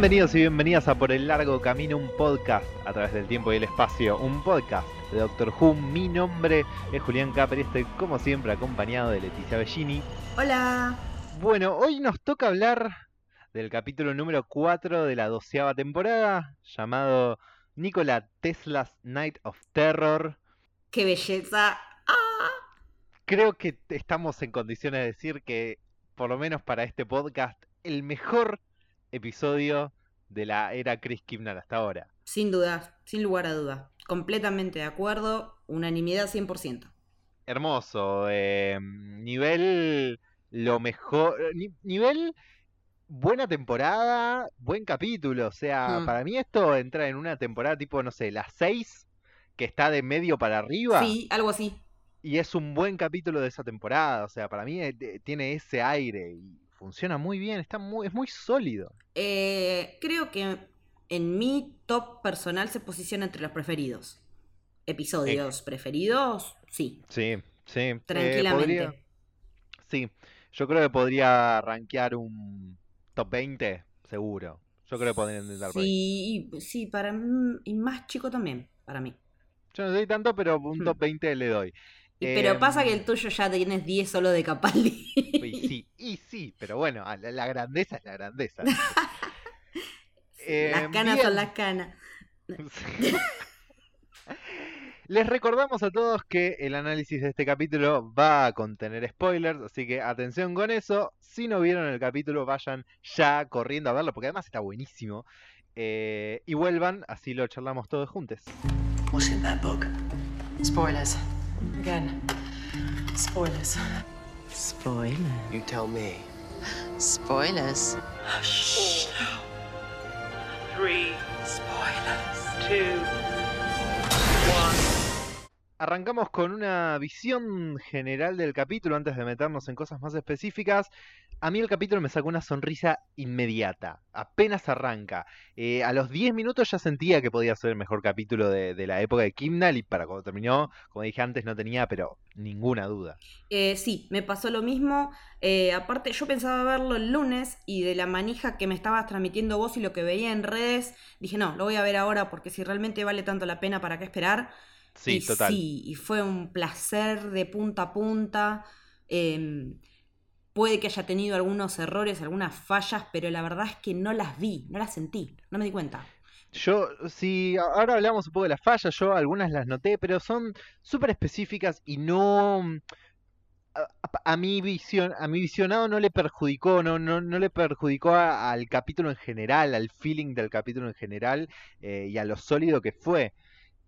Bienvenidos y bienvenidas a Por el Largo Camino, un podcast a través del tiempo y el espacio, un podcast de Doctor Who. Mi nombre es Julián Capri, estoy como siempre acompañado de Leticia Bellini. Hola. Bueno, hoy nos toca hablar del capítulo número 4 de la doceava temporada, llamado Nikola Tesla's Night of Terror. ¡Qué belleza! ¡Ah! Creo que estamos en condiciones de decir que, por lo menos para este podcast, el mejor episodio de la era Chris Kimnar hasta ahora. Sin duda, sin lugar a duda. Completamente de acuerdo, unanimidad 100%. Hermoso. eh, nivel lo mejor. ni- nivel buena temporada, buen capítulo. O sea, Mm. para mí esto entra en una temporada tipo, no sé, las 6, que está de medio para arriba. Sí, algo así. Y es un buen capítulo de esa temporada. O sea, para mí eh, eh, tiene ese aire y funciona muy bien. Está muy, es muy sólido. Eh, creo que en mi top personal se posiciona entre los preferidos. Episodios preferidos, sí, Sí, sí. eh, tranquilamente. podría- Sí, yo creo que podría rankear un top 20, seguro. Yo creo que podría intentar por ahí. Sí, y- sí, para y más chico también, para mí. Yo no soy tanto, pero un Hmm. top 20 le doy. Pero pasa que el Em, tuyo ya tienes 10 solo de Capaldi. Pero bueno, a la, la grandeza es la grandeza. las Em, canas bien. son las canas. Les recordamos a todos que el análisis de este capítulo va a contener spoilers, así que atención con eso. Si no vieron el capítulo, vayan ya corriendo a verlo, porque además está buenísimo. Eh, y vuelvan, así lo charlamos todos juntos. What's in that book? Spoilers. Again. Spoilers. Spoiler. You tell me. Spoilers. Shh. Three, Spoilers. two, Arrancamos con una visión general del capítulo antes de meternos en cosas más específicas. A mí el capítulo me sacó una sonrisa inmediata, apenas arranca. Eh, a los 10 minutos ya sentía que podía ser el mejor capítulo de, la época de Kimnal y para cuando terminó, como dije antes, no tenía pero ninguna duda. Eh, sí, me pasó lo mismo. Eh, aparte, yo pensaba verlo el lunes y de la manija que me estabas transmitiendo vos y lo que veía en redes, dije, no, lo voy a ver ahora porque si realmente vale tanto la pena, ¿para qué esperar? Sí, y total. Sí, y fue un placer de punta a punta. Em, puede que haya tenido algunos errores, algunas fallas, pero la verdad es que no las vi, no las sentí, no me di cuenta. Yo, si ahora hablamos un poco de las fallas, yo algunas las noté, pero son súper específicas y no a, a- a mi visión, a mi visionado no le perjudicó, no, no, no le perjudicó a- al capítulo en general, al feeling del capítulo en general eh, y a lo sólido que fue.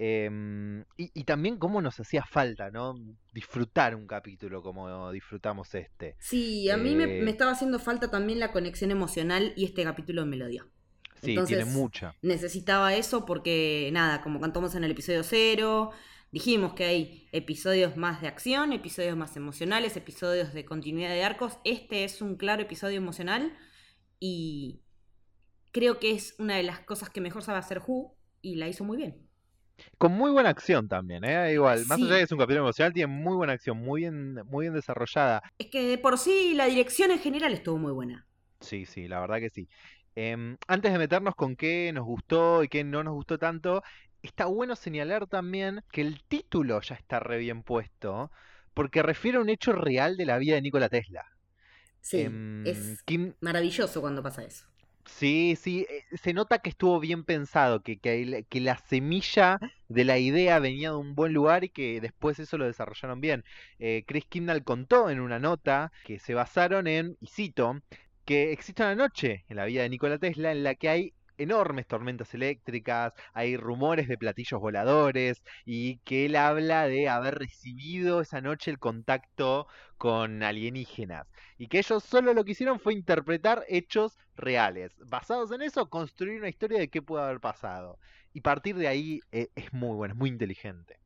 Em, y, y también cómo nos hacía falta, ¿no? Disfrutar un capítulo como disfrutamos este. Sí, a mí me, Eh, me estaba haciendo falta también la conexión emocional y este capítulo me lo dio. Sí, Entonces, tiene mucha. necesitaba eso porque, nada, como cantamos en el episodio cero, dijimos que hay episodios más de acción, episodios más emocionales, episodios de continuidad de arcos. Este es un claro episodio emocional y creo que es una de las cosas que mejor sabe hacer Who y la hizo muy bien. Con muy buena acción también, ¿eh? Igual, más Sí. allá de que es un capítulo emocional, tiene muy buena acción, muy bien, muy bien desarrollada. Es que de por sí la dirección en general estuvo muy buena. Sí, sí, la verdad que sí. Em, antes de meternos con qué nos gustó y qué no nos gustó tanto, está bueno señalar también que el título ya está re bien puesto, porque refiere a un hecho real de la vida de Nikola Tesla. Sí, Em, es Kim- maravilloso cuando pasa eso. Sí, sí, eh, se nota que estuvo bien pensado, que, que, la semilla de la idea venía de un buen lugar y que después eso lo desarrollaron bien. Eh, Chris Kimnall contó en una nota que se basaron en, y cito, que existe una noche en la vida de Nikola Tesla en la que hay enormes tormentas eléctricas, hay rumores de platillos voladores y que él habla de haber recibido esa noche el contacto con alienígenas y que ellos solo lo que hicieron fue interpretar hechos reales. Basados en eso, construir una historia de qué puede haber pasado. Y partir de ahí eh, es muy bueno, es muy inteligente.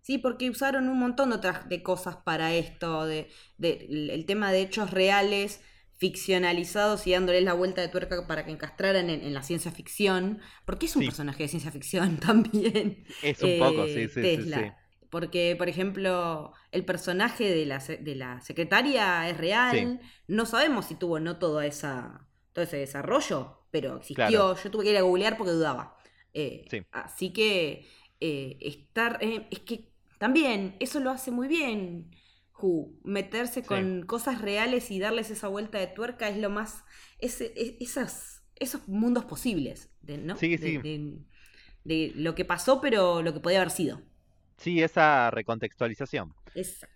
Sí, porque usaron un montón de otras cosas para esto, de, el tema de hechos reales ficcionalizados y dándoles la vuelta de tuerca para que encastraran en, en la ciencia ficción, porque es un Sí. personaje de ciencia ficción también. Es un poco, sí, eh, sí, Tesla. sí. Porque, por ejemplo, el personaje de la, de la secretaria es real. No sabemos si tuvo o no toda esa, todo ese desarrollo. pero existió. Claro. Yo tuve que ir a googlear porque dudaba. Eh, Sí. Así que eh, estar. es que también eso lo hace muy bien. Who. Meterse Sí. con cosas reales y darles esa vuelta de tuerca es lo más. es- esas, esos mundos posibles. De, ¿no? Sí, sí. de- de lo que pasó, pero lo que podía haber sido. Sí, esa recontextualización. Exacto.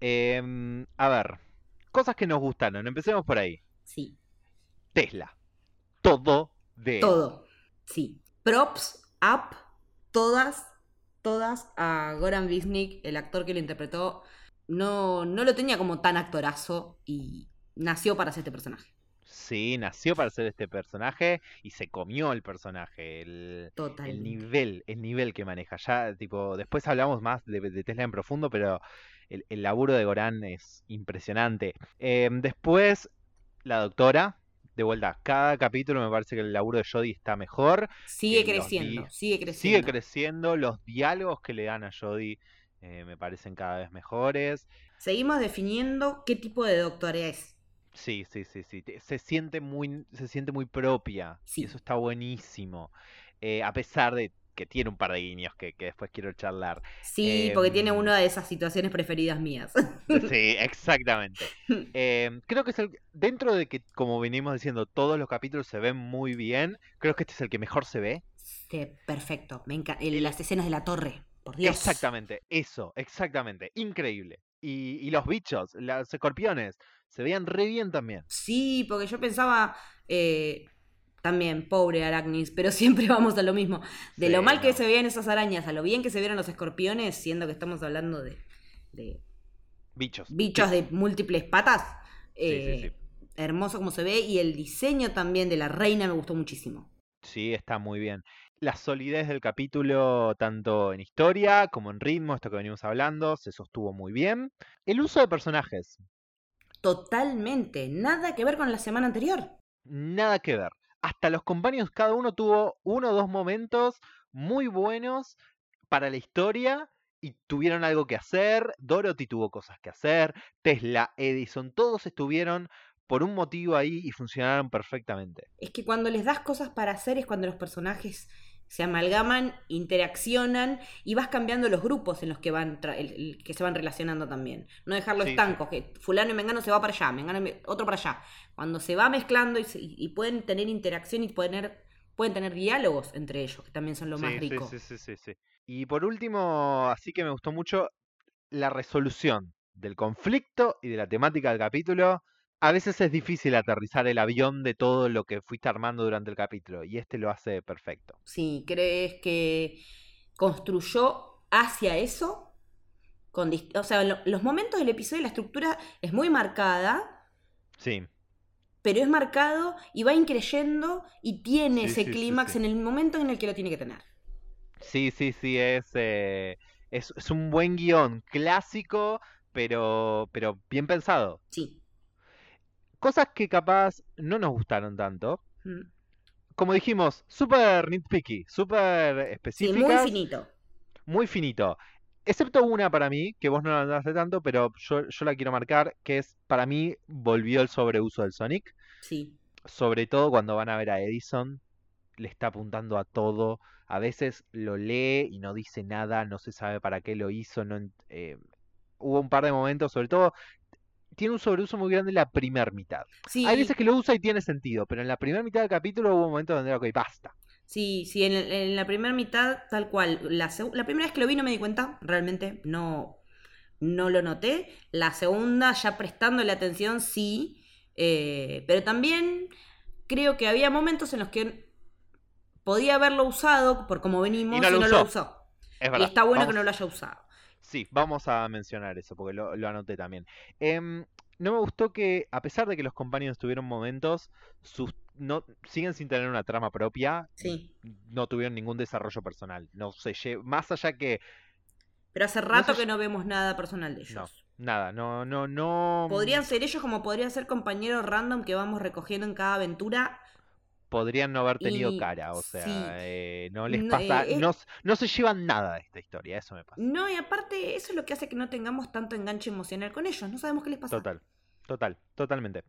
Em, a ver, cosas que nos gustaron. Empecemos por ahí. Sí. Tesla. Todo de. Todo. Sí. Props, up, todas, todas a Goran Visnik, el actor que lo interpretó. No, no lo tenía como tan actorazo y nació para ser este personaje. Sí, nació para ser este personaje y se comió el personaje. El, Total. el nivel, el nivel que maneja. Ya, tipo, después hablamos más de, de Tesla en profundo, pero el, el laburo de Goran es impresionante. Em, después, la doctora. De vuelta, cada capítulo me parece que el laburo de Jodie está mejor. Sigue creciendo, sigue creciendo. Sigue creciendo. Los diálogos que le dan a Jodie eh, me parecen cada vez mejores. Seguimos definiendo qué tipo de doctora es. Sí, sí, sí, sí. Se siente muy, se siente muy propia. Sí. Y eso está buenísimo. Eh, a pesar de que tiene un par de guiños que, que después quiero charlar. Sí, porque tiene Em, una de esas situaciones preferidas mías. Sí, exactamente. Eh, creo que es el. Dentro de que, como venimos diciendo, todos los capítulos se ven muy bien. Creo que este es el que mejor se ve. Sí, perfecto. Me encanta. Las escenas de la torre. Por Dios. Exactamente, eso, exactamente. Increíble. Y, y los bichos, los escorpiones, se veían re bien también. Sí, porque yo pensaba eh, también, pobre Aracnis, pero siempre vamos a lo mismo. De lo mal que se veían esas arañas a lo bien que se vieron los escorpiones, siendo que estamos hablando de, de Bichos. bichos de múltiples patas. Sí, sí, eh, sí. Hermoso como se ve y el diseño también de la reina me gustó muchísimo. Sí, está muy bien. La solidez del capítulo, tanto en historia como en ritmo, esto que venimos hablando, se sostuvo muy bien. El uso de personajes, Totalmente, nada que ver con la semana anterior. nada que ver. Hasta los compañeros, cada uno tuvo uno o dos momentos muy buenos para la historia y tuvieron algo que hacer. Dorothy tuvo cosas que hacer. Tesla, Edison, todos estuvieron por un motivo ahí y funcionaron perfectamente. Es que cuando les das cosas para hacer es cuando los personajes se amalgaman, interaccionan y vas cambiando los grupos en los que van tra- el- el- que se van relacionando también. No dejarlos Sí, que fulano y mengano se va para allá, mengano y- otro para allá. Cuando se va mezclando y, se- y pueden tener interacción y poder, pueden tener diálogos entre ellos, que también son lo más Sí, rico. Sí, sí, sí, sí. Y por último, así que me gustó mucho la resolución del conflicto y de la temática del capítulo. A veces es difícil aterrizar el avión de todo lo que fuiste armando durante el capítulo y este lo hace perfecto. Sí, ¿crees que construyó hacia eso? Con o sea, lo- los momentos del episodio, la estructura es muy marcada, Sí, pero es marcado y va increyendo y tiene Sí, ese sí, clímax sí. en el momento en el que lo tiene que tener. sí, sí, sí, es, eh, es, es un buen guion clásico, pero, pero bien pensado. Sí. Cosas que capaz no nos gustaron tanto. Mm. Como dijimos, súper nitpicky, súper Sí, específicas. muy finito. muy finito. Excepto una para mí, que vos no la notaste tanto, pero yo, yo la quiero marcar, que es, para mí, volvió el sobreuso del Sonic. Sí. Sobre todo cuando van a ver a Edison, le está apuntando a todo. A veces lo lee y no dice nada, no se sabe para qué lo hizo. No, eh, hubo un par de momentos, sobre todo, tiene un sobreuso muy grande en la primera mitad. Sí, Hay veces que lo usa y tiene sentido, pero en la primera mitad del capítulo hubo momentos donde era, ok, basta. sí, sí, en, en la primera mitad, tal cual. La, la primera vez que lo vi no me di cuenta, realmente no, no lo noté. La segunda, ya prestándole atención, sí. eh, pero también creo que había momentos en los que podía haberlo usado por como venimos Y y no lo usó. Es Y está bueno vamos- que no lo haya usado. Sí, vamos a mencionar eso porque lo, lo anoté también. Em, no me gustó que, a pesar de que los compañeros tuvieron momentos, sus, no, siguen sin tener una trama propia, Sí. no tuvieron ningún desarrollo personal. No sé, lle- más allá que Pero hace rato que no vemos nada personal de ellos. No. nada, no, no, no Podrían ser ellos como podrían ser compañeros random que vamos recogiendo en cada aventura. Podrían no haber tenido y- cara, o sea, sí. eh, no les pasa, eh, no, no se llevan nada de esta historia, eso me pasa. No, y aparte, eso es lo que hace que no tengamos tanto enganche emocional con ellos. No sabemos qué les pasa. Total, total, totalmente.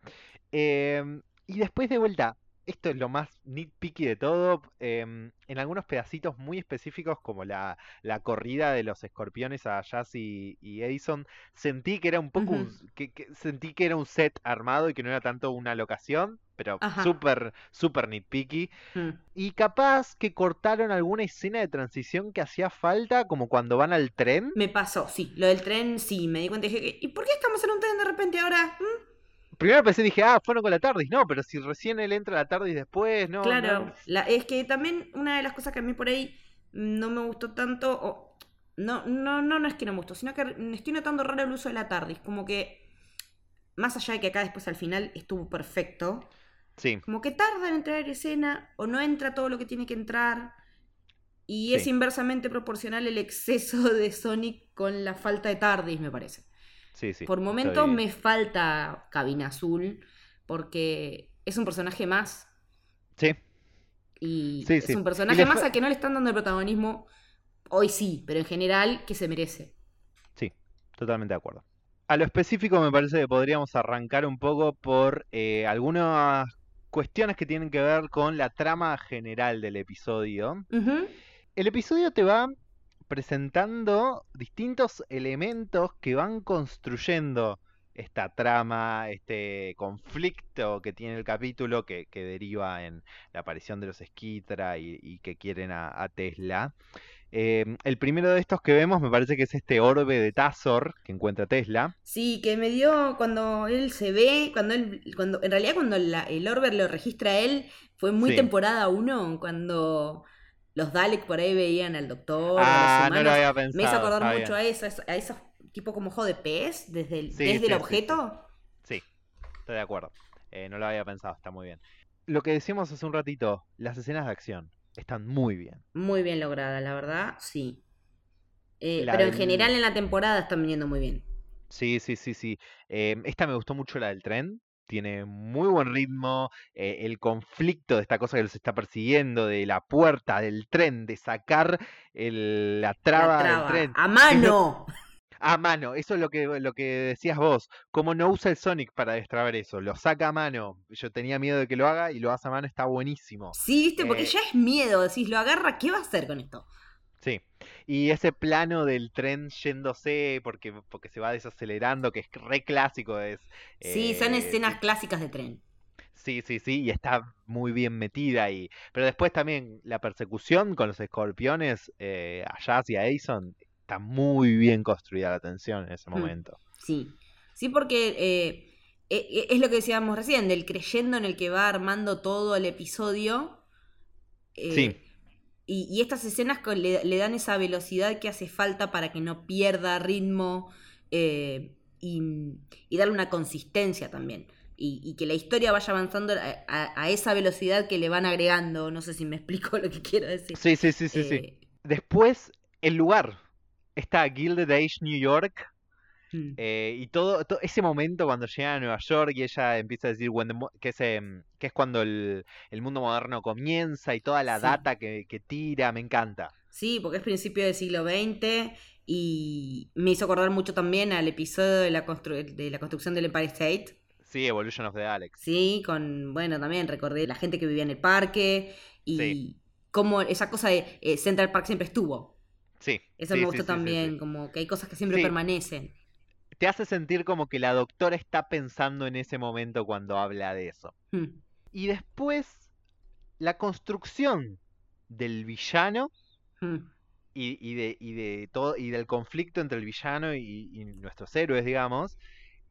Em, y después de vuelta, esto es lo más nitpicky de todo. em, en algunos pedacitos muy específicos, como la, la corrida de los escorpiones a Jazz y, y Edison, sentí que era un poco un- que, que- sentí que era un set armado y que no era tanto una locación, pero súper, súper nitpicky. Mm. Y capaz que cortaron alguna escena de transición que hacía falta, como cuando van al tren. Me pasó, sí. Lo del tren, sí. Me di cuenta y dije, ¿y por qué estamos en un tren de repente ahora? ¿Mm? Primero pensé, dije, ah, fueron con la TARDIS. No, pero si recién él entra a la TARDIS después, no. Claro, no. la- es que también una de las cosas que a mí por ahí no me gustó tanto, o no, no, no, no es que no me gustó, sino que estoy notando raro el uso de la TARDIS, como que, más allá de que acá después al final estuvo perfecto, Sí, como que tarda en entrar en escena o no entra todo lo que tiene que entrar, y es inversamente proporcional el exceso de Sonic con la falta de TARDIS, me parece. Sí, sí. Por momentos estoy- me falta Cabina Azul, porque es un personaje más Sí, y Sí, es un personaje más al que no le están dando el protagonismo hoy sí, pero en general que se merece. sí, totalmente de acuerdo. A lo específico me parece que podríamos arrancar un poco por eh, algunas cuestiones que tienen que ver con la trama general del episodio. El episodio te va presentando distintos elementos que van construyendo esta trama, este conflicto que tiene el capítulo que, que deriva en la aparición de los Skitra y, y que quieren a, a Tesla. Eh, el primero de estos que vemos me parece que es este orbe de Tazor que encuentra Tesla. Sí, que me dio cuando él se ve, cuando él, cuando, en realidad cuando la- el Orber lo registra él, fue muy Sí. temporada 1, cuando los Dalek por ahí veían al doctor, a Ah, no lo había pensado. me hizo acordar mucho bien. a esos, a esos tipo como ojo de pez desde el, Sí, desde sí, el sí, objeto. Sí, estoy de acuerdo. Eh, no lo había pensado, está muy bien. Lo que decíamos hace un ratito, las escenas de acción están muy bien. Muy bien lograda, la verdad, sí. Eh, pero en general en la temporada están viniendo muy bien. Sí, sí, sí, sí. Em, esta me gustó mucho la del tren. Tiene muy buen ritmo. eh, el conflicto de esta cosa que los está persiguiendo, de la puerta del tren, de sacar el- la La traba del tren. ¡A mano! a mano, eso es lo que, lo que decías vos. Como no usa el Sonic para destrabar eso, lo saca a mano. Yo tenía miedo de que lo haga y lo hace a mano, está buenísimo. Sí, viste, porque Eh, ya es miedo. Decís, lo agarra, ¿qué va a hacer con esto? Sí. Y ese plano del tren yéndose porque, porque se va desacelerando, que es re clásico, es. Sí, son eh, escenas clásicas de tren. Sí, sí, sí, y está muy bien metida ahí. Pero después también la persecución con los escorpiones eh, a Jazz y a Aison está muy bien construida la tensión en ese Hmm. momento. Sí. Sí, porque eh, eh, eh, es lo que decíamos recién, del creyendo en el que va armando todo el episodio. eh, Sí. Y, y estas escenas con- le, le dan esa velocidad que hace falta para que no pierda ritmo eh, y, y darle una consistencia también. Y, y que la historia vaya avanzando a, a- a esa velocidad que le van agregando. No sé si me explico lo que quiero decir. Sí, sí, sí, sí, sí. Eh, Después, el lugar. Está Gilded Age New York. Mm. eh, y todo, to- ese momento cuando llega a Nueva York y ella empieza a decir que, es, em, que es cuando el, el mundo moderno comienza y toda la Sí. data que, que tira, me encanta. Sí, porque es principio del siglo XX y me hizo acordar mucho también al episodio de la, constru- de la construcción del Empire State. Sí, Evolution of the Alex. Sí, con, bueno, también recordé la gente que vivía en el parque y Sí. cómo esa cosa de eh, Central Park siempre estuvo. Sí. Eso sí, me gustó sí, también, como que hay cosas que siempre permanecen. Te hace sentir como que la doctora está pensando en ese momento cuando habla de eso. Mm. Y después, la construcción del villano Mm. y, y de, y de todo y del conflicto entre el villano y, y nuestros héroes, digamos,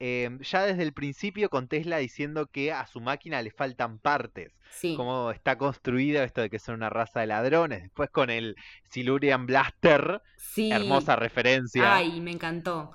em, ya desde el principio con Tesla diciendo que a su máquina le faltan partes, Sí. cómo está construida esto de que son una raza de ladrones, después con el Silurian Blaster, sí. hermosa referencia. Ay, me encantó.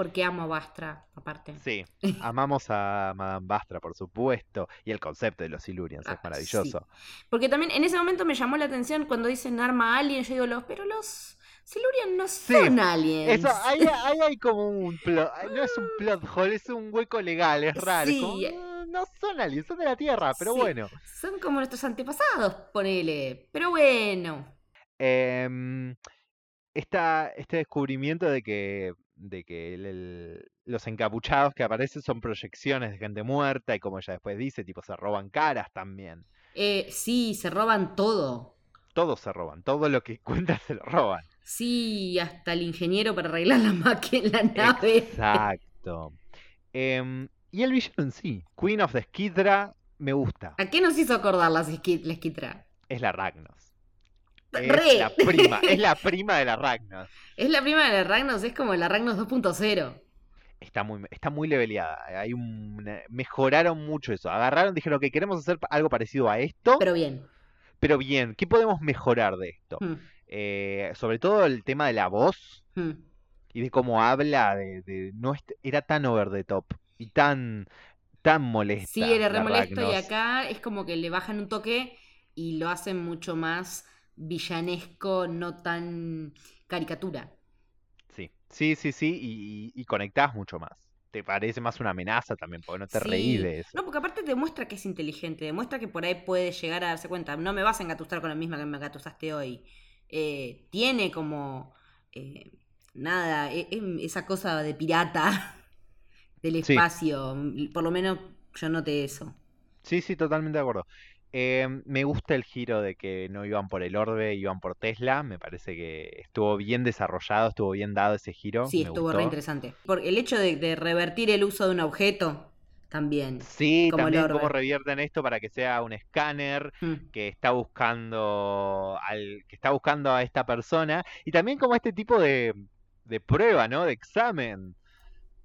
Porque amo a Bastra, aparte. Sí, amamos a Madame Bastra, por supuesto, y el concepto de los Silurians Ah, es maravilloso. Porque también en ese momento me llamó la atención cuando dicen arma alien. Yo digo, los, pero los Silurian no Sí, son aliens. Eso, ahí, ahí hay como un plot, no es un plot hole, es un hueco legal, es raro. es como, Sí. "Mm, no son aliens, son de la Tierra, pero Sí. bueno. Son como nuestros antepasados, ponele. Pero bueno. Em, esta- este descubrimiento de que, de que el- el- los encapuchados que aparecen son proyecciones de gente muerta y como ella después dice, tipo se roban caras también. Eh, sí, se roban todo. Todos se roban, todo lo que cuentan se lo roban. Sí, hasta el ingeniero para arreglar la máquina, la nave. Exacto. Em, y el villano en sí, Queen of the Skidra, me gusta. ¿A qué nos hizo acordar la, esquitra? Es la Ragnos. Es Re. la prima, es la prima de la Ragnos. Es la prima de la Ragnos, es como la Ragnos 2.0. Está muy, está muy leveleada. Hay un, mejoraron mucho eso. Agarraron, dijeron que queremos hacer algo parecido a esto, pero, Pero bien. bien, ¿qué podemos mejorar de esto? Hmm, Eh, sobre todo el tema de la voz hmm. y de cómo habla, de, de- no era tan over the top y tan, tan molesta. Sí, era re molesto y acá es como que le bajan un toque y lo hacen mucho más villanesco, no tan caricatura. Sí, sí, sí, sí, y, y, y conectás mucho más. Te parece más una amenaza también, porque no te reís Sí. de eso. No, porque aparte demuestra que es inteligente, demuestra que por ahí puede llegar a darse cuenta. No me vas a engatusar con la misma que me engatusaste hoy. Eh, tiene como. eh, nada, e- em- esa cosa de pirata del Sí. espacio. Por lo menos yo noté eso. Sí, sí, totalmente de acuerdo. Eh, me gusta el giro de que no iban por el orbe, iban por Tesla. Me parece que estuvo bien desarrollado, estuvo bien dado ese giro. Sí, me estuvo gustó. re interesante. Porque el hecho de, de revertir el uso de un objeto también. Sí, como el también orbe. cómo revierten esto para que sea un escáner Mm. que está buscando al que está buscando a esta persona y también como este tipo de, de prueba, ¿no? De examen.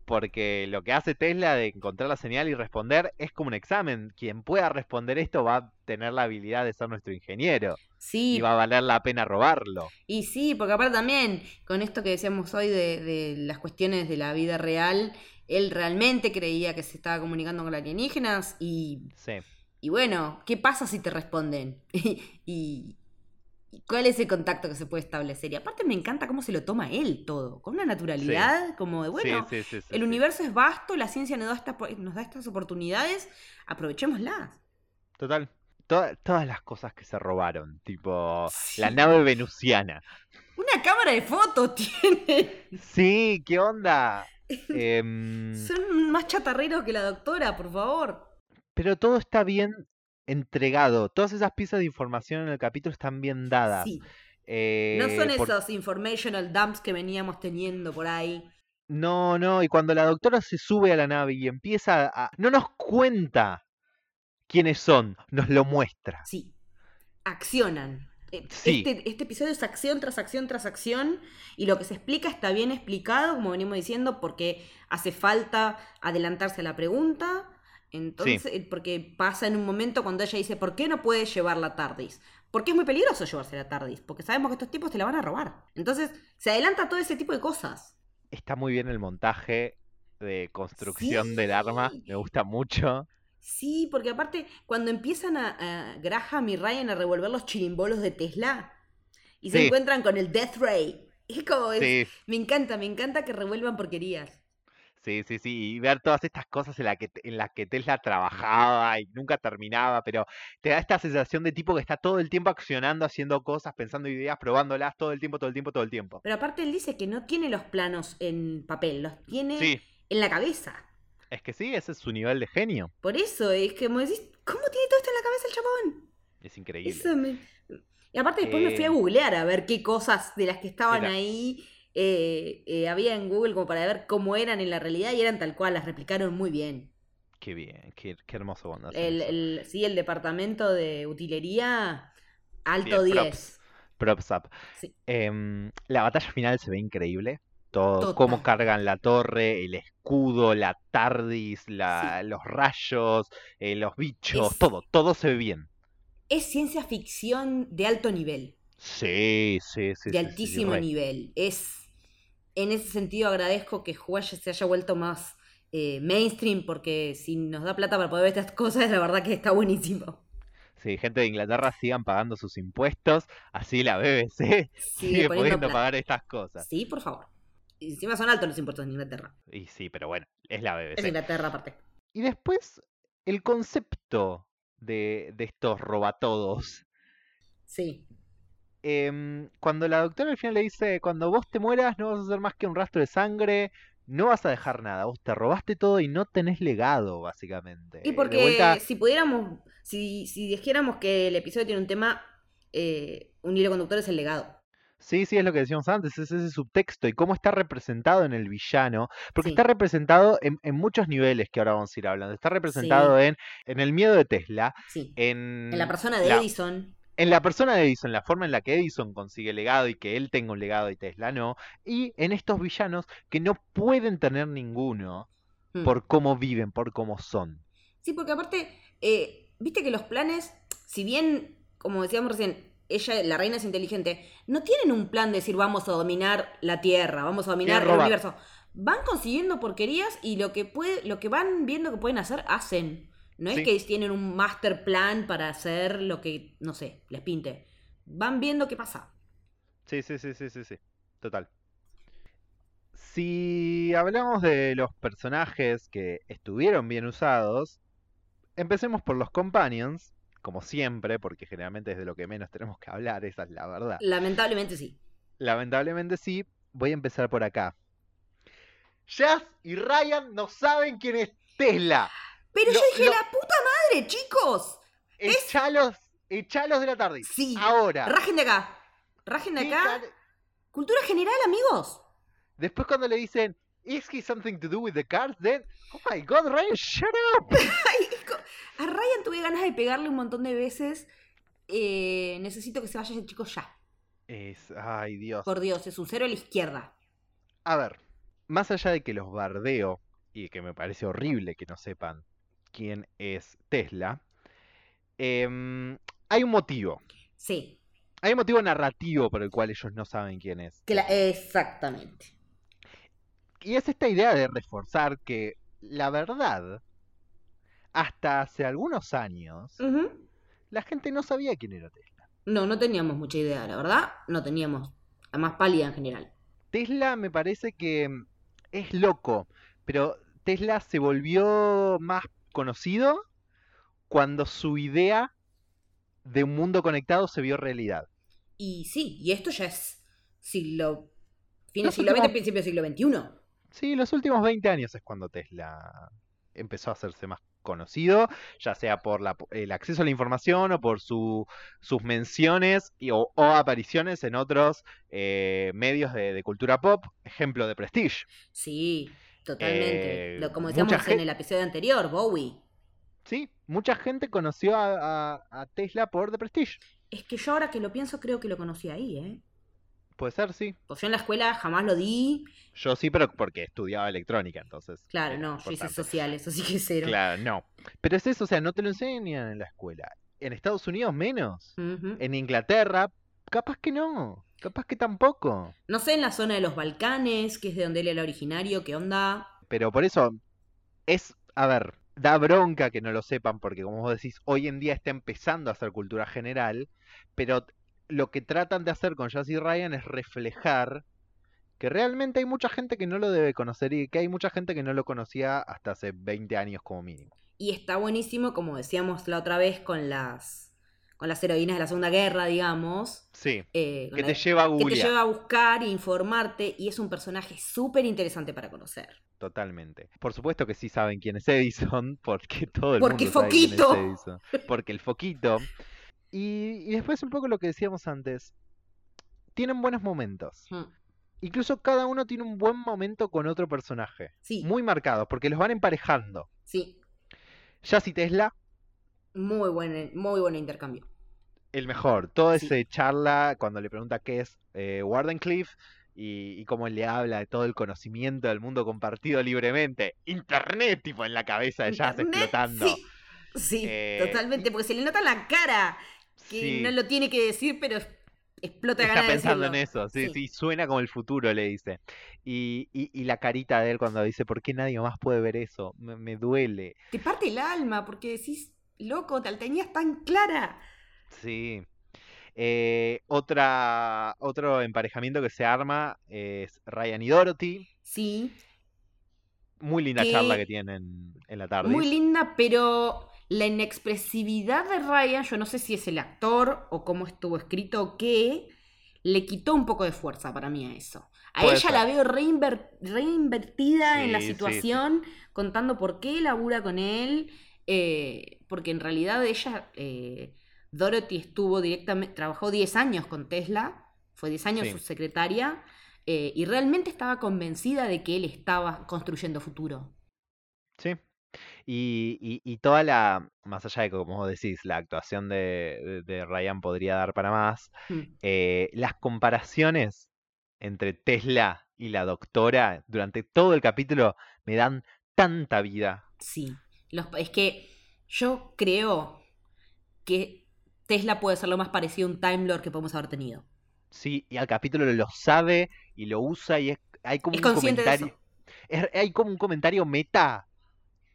Porque lo que hace Tesla de encontrar la señal y responder es como un examen. Quien pueda responder esto va a tener la habilidad de ser nuestro ingeniero Sí, y va a valer la pena robarlo. Y sí, porque aparte también, con esto que decíamos hoy de, de las cuestiones de la vida real, él realmente creía que se estaba comunicando con alienígenas y, Sí. y bueno, ¿qué pasa si te responden? y, y cuál es el contacto que se puede establecer? Y aparte me encanta cómo se lo toma él todo, con una naturalidad, como de, bueno, sí, sí, el universo es vasto, la ciencia nos da, estas, nos da estas oportunidades, aprovechémoslas. Total. Toda- todas las cosas que se robaron, tipo la nave venusiana. Una cámara de fotos tiene. Sí, ¿qué onda? Em, Son más chatarreros que la doctora, por favor. pero todo está bien entregado. Todas esas piezas de información en el capítulo están bien dadas. Sí. Eh, No son por- esos informational dumps que veníamos teniendo por ahí. No, no, y cuando la doctora se sube a la nave y empieza a... No nos cuenta quiénes son, nos lo muestra. Sí. Accionan. Eh, Sí. Este, este episodio es acción tras acción tras acción y lo que se explica está bien explicado, como venimos diciendo, porque hace falta adelantarse a la pregunta. Entonces, eh, porque pasa en un momento cuando ella dice, ¿por qué no puedes llevar la TARDIS? Porque es muy peligroso llevarse la TARDIS, porque sabemos que estos tipos te la van a robar. Entonces, se adelanta todo ese tipo de cosas. Está muy bien el montaje de construcción del arma, me gusta mucho. Sí, porque aparte, cuando empiezan a, a Graham y Ryan a revolver los chirimbolos de Tesla y se Sí. encuentran con el Death Ray, es como. es- Me encanta, me encanta que revuelvan porquerías. Sí, sí, sí, y ver todas estas cosas en las que, en las que Tesla trabajaba y nunca terminaba, pero te da esta sensación de tipo que está todo el tiempo accionando, haciendo cosas, pensando ideas, probándolas todo el tiempo, todo el tiempo, todo el tiempo. Pero aparte, él dice que no tiene los planos en papel, los tiene Sí, en la cabeza. es que sí, ese es su nivel de genio. Por eso, es que como decís, ¿cómo tiene todo esto en la cabeza el chabón? Es increíble. Eso me- Y aparte después me fui a Eh, googlear a ver qué cosas de las que estaban Mira. ahí eh, eh, había en Google como para ver cómo eran en la realidad y eran tal cual, las replicaron muy bien. Qué bien, qué, qué hermoso El, el- sí, el departamento de utilería, alto Bien, 10. props. Props up. Sí. Em, la batalla final se ve increíble. Todo, cómo cargan la torre, el escudo, la tardis, la, los rayos, eh, los bichos, Es- todo, todo se ve bien. Es ciencia ficción de alto nivel, Sí, sí, sí. sí, de sí, altísimo nivel. Es en ese sentido agradezco que Huaya se haya vuelto más eh, mainstream porque si nos da plata para poder ver estas cosas, la verdad que está buenísimo. Sí, gente de Inglaterra sigan pagando sus impuestos, así la BBC sigue pudiendo pagar estas cosas. Sí, por favor. Y encima son altos los impuestos en Inglaterra. Y sí, pero bueno, es la Es BBC. Inglaterra aparte. Y después, el concepto de, de estos robatodos. Sí. Em, cuando la doctora al final le dice, cuando vos te mueras no vas a ser más que un rastro de sangre, no vas a dejar nada. Vos te robaste todo y no tenés legado, básicamente. Y porque vuelta- si pudiéramos, si, si dijéramos que el episodio tiene un tema, eh, un hilo conductor es el legado. Sí, sí, es lo que decíamos antes, es ese subtexto y cómo está representado en el villano, porque Sí. está representado en, en muchos niveles que ahora vamos a ir hablando. Está representado en, en el miedo de Tesla, Sí. en, En la persona de la- Edison. En la persona de Edison, la forma en la que Edison consigue legado y que él tenga un legado y Tesla no, y en estos villanos que no pueden tener ninguno Mm. por cómo viven, por cómo son. Sí, porque aparte, eh, viste que los planes, si bien, como decíamos recién, ella, la reina es inteligente, no tienen un plan de decir vamos a dominar la Tierra, vamos a dominar el universo. Van consiguiendo porquerías y lo que puede, lo que van viendo que pueden hacer, hacen. No es que tienen un master plan para hacer lo que, no sé, les pinte. Van viendo qué pasa. Sí, sí, sí, sí, sí, sí. Total. Si hablamos de los personajes que estuvieron bien usados, empecemos por los companions, como siempre, porque generalmente es de lo que menos tenemos que hablar, esa es la verdad. Lamentablemente sí. Lamentablemente sí, voy a empezar por acá. Jazz y Ryan no saben quién es Tesla. Pero yo dije, lo- la puta madre, chicos. Es- Echalos, echalos de la tarde. Sí. Ahora. Rajen de acá. Rajen de ¿Qué acá. Cultura general, amigos. Después cuando le dicen, ¿Is he something to do with the cars? Then, oh my god, Ryan, shut up. A Ryan tuve ganas de pegarle un montón de veces. Eh, necesito que se vaya ese chico ya. Es, ay Dios. Por Dios, es un cero a la izquierda. A ver, más allá de que los bardeo y que me parece horrible que no sepan quién es Tesla, em, hay un motivo. Sí, Hay un motivo narrativo por el cual ellos no saben quién es. la- exactamente. Y es esta idea de reforzar que la verdad, hasta hace algunos años, la gente no sabía quién era Tesla. No, no teníamos mucha idea, la verdad. No teníamos. A más pálida en general. Tesla me parece que mm, es loco, pero Tesla se volvió más conocido cuando su idea de un mundo conectado se vio realidad. Y sí, y esto ya es siglo. Fin del siglo XX, últimos- principio del siglo XXI. Sí, los últimos 20 años es cuando Tesla empezó a hacerse más conocido, ya sea por la- el acceso a la información o por su- sus menciones y- o, o apariciones en otros eh, medios de, de cultura pop, ejemplo de Prestige. Sí, totalmente. Eh, Lo, como decíamos en el episodio anterior, Bowie. Sí, mucha gente conoció a, a- a Tesla por The Prestige. Es que yo ahora que lo pienso creo que lo conocí ahí, ¿eh? Puede ser, sí. Pues yo en la escuela jamás lo di. Yo sí, pero porque estudiaba electrónica, entonces. Claro, era no, yo hice importante. sociales, así que cero. Claro, no. Pero es eso, o sea, no te lo enseñan en la escuela. En Estados Unidos menos. En Inglaterra, capaz que no. Capaz que tampoco. No sé en la zona de los Balcanes, que es de donde él era originario, qué onda. Pero por eso es, a ver, da bronca que no lo sepan porque como vos decís, hoy en día está empezando a hacer cultura general, pero lo que tratan de hacer con Jazz y Ryan es reflejar que realmente hay mucha gente que no lo debe conocer y que hay mucha gente que no lo conocía hasta hace 20 años como mínimo. Y está buenísimo, como decíamos la otra vez, con las, con las heroínas de la Segunda Guerra, digamos. Sí, eh, que la- te lleva a que te lleva a buscar e informarte, y es un personaje súper interesante para conocer. Totalmente. Por supuesto que sí saben quién es Edison, porque todo el Porque mundo sabe quién es Foquito. Edison. Porque el foquito. Y, y después un poco lo que decíamos antes. Tienen buenos momentos. Mm, Incluso cada uno tiene un buen momento con otro personaje. Sí, Muy marcados, porque los van emparejando. sí, Jazz y Tesla, muy buen, muy buen intercambio. El mejor. Todo Sí. ese charla cuando le pregunta qué es eh, Wardenclyffe y, y cómo le habla de todo el conocimiento del mundo compartido libremente. Internet, tipo, en la cabeza de Jazz explotando. Sí, sí, Eh, totalmente, porque se le nota la cara que Sí. no lo tiene que decir, pero explota Está ganas de pensando en eso, sí, Sí. sí, suena como el futuro, le dice. Y, y, y la carita de él cuando dice, ¿por qué nadie más puede ver eso? Me, me duele. Te parte el alma porque decís, loco, te la tenías tan clara. Sí. Eh, otra, otro emparejamiento que se arma es Ryan y Dorothy. Sí, Muy linda Que- charla que tienen en la tarde. muy linda, pero la inexpresividad de Ryan, yo no sé si es el actor o cómo estuvo escrito o qué, le quitó un poco de fuerza para mí a eso. A Puede ella ser. la veo reinver- reinvertida en la Sí, sí, sí. situación, contando por qué labura con él, eh, porque en realidad ella, eh, Dorothy estuvo directamente, trabajó 10 años con Tesla, fue 10 años Sí. su secretaria, eh, y realmente estaba convencida de que él estaba construyendo futuro. Sí. Y, y- y toda la, más allá de que, como vos decís, la actuación de, de- de Ryan podría dar para más, Mm. eh, las comparaciones entre Tesla y la doctora durante todo el capítulo me dan tanta vida. Sí, Los- es que yo creo que Tesla puede ser lo más parecido a un Time Lord que podemos haber tenido. Sí, y al capítulo lo sabe y lo usa y es, hay como Es un consciente de comentario. es- hay como un comentario meta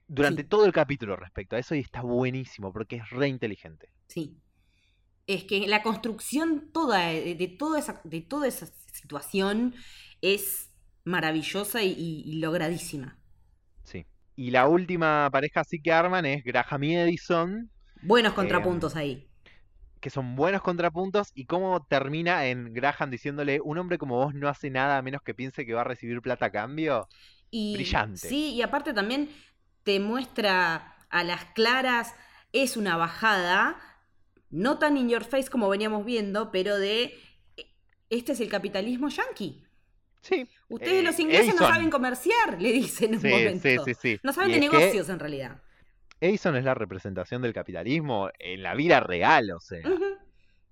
durante Sí. todo el capítulo respecto a eso y está buenísimo porque es re inteligente. Sí. Es que la construcción toda de, de toda, esa, de toda esa situación es maravillosa y, y- y logradísima. Sí. Y la última pareja sí que arman es Graham y Edison, Buenos Em, contrapuntos ahí. Que son buenos contrapuntos y cómo termina en Graham diciéndole, un hombre como vos no hace nada a menos que piense que va a recibir plata a cambio. Y, brillante. Sí, y aparte también te muestra a las claras, es una bajada, no tan in your face como veníamos viendo, pero de este es el capitalismo yanqui. Sí. Ustedes Eh, los ingleses no saben comerciar, le dicen en un Sí, momento. sí, sí, sí. No saben Y de que negocios en realidad. Edison es la representación del capitalismo en la vida real, o sea. Ujú.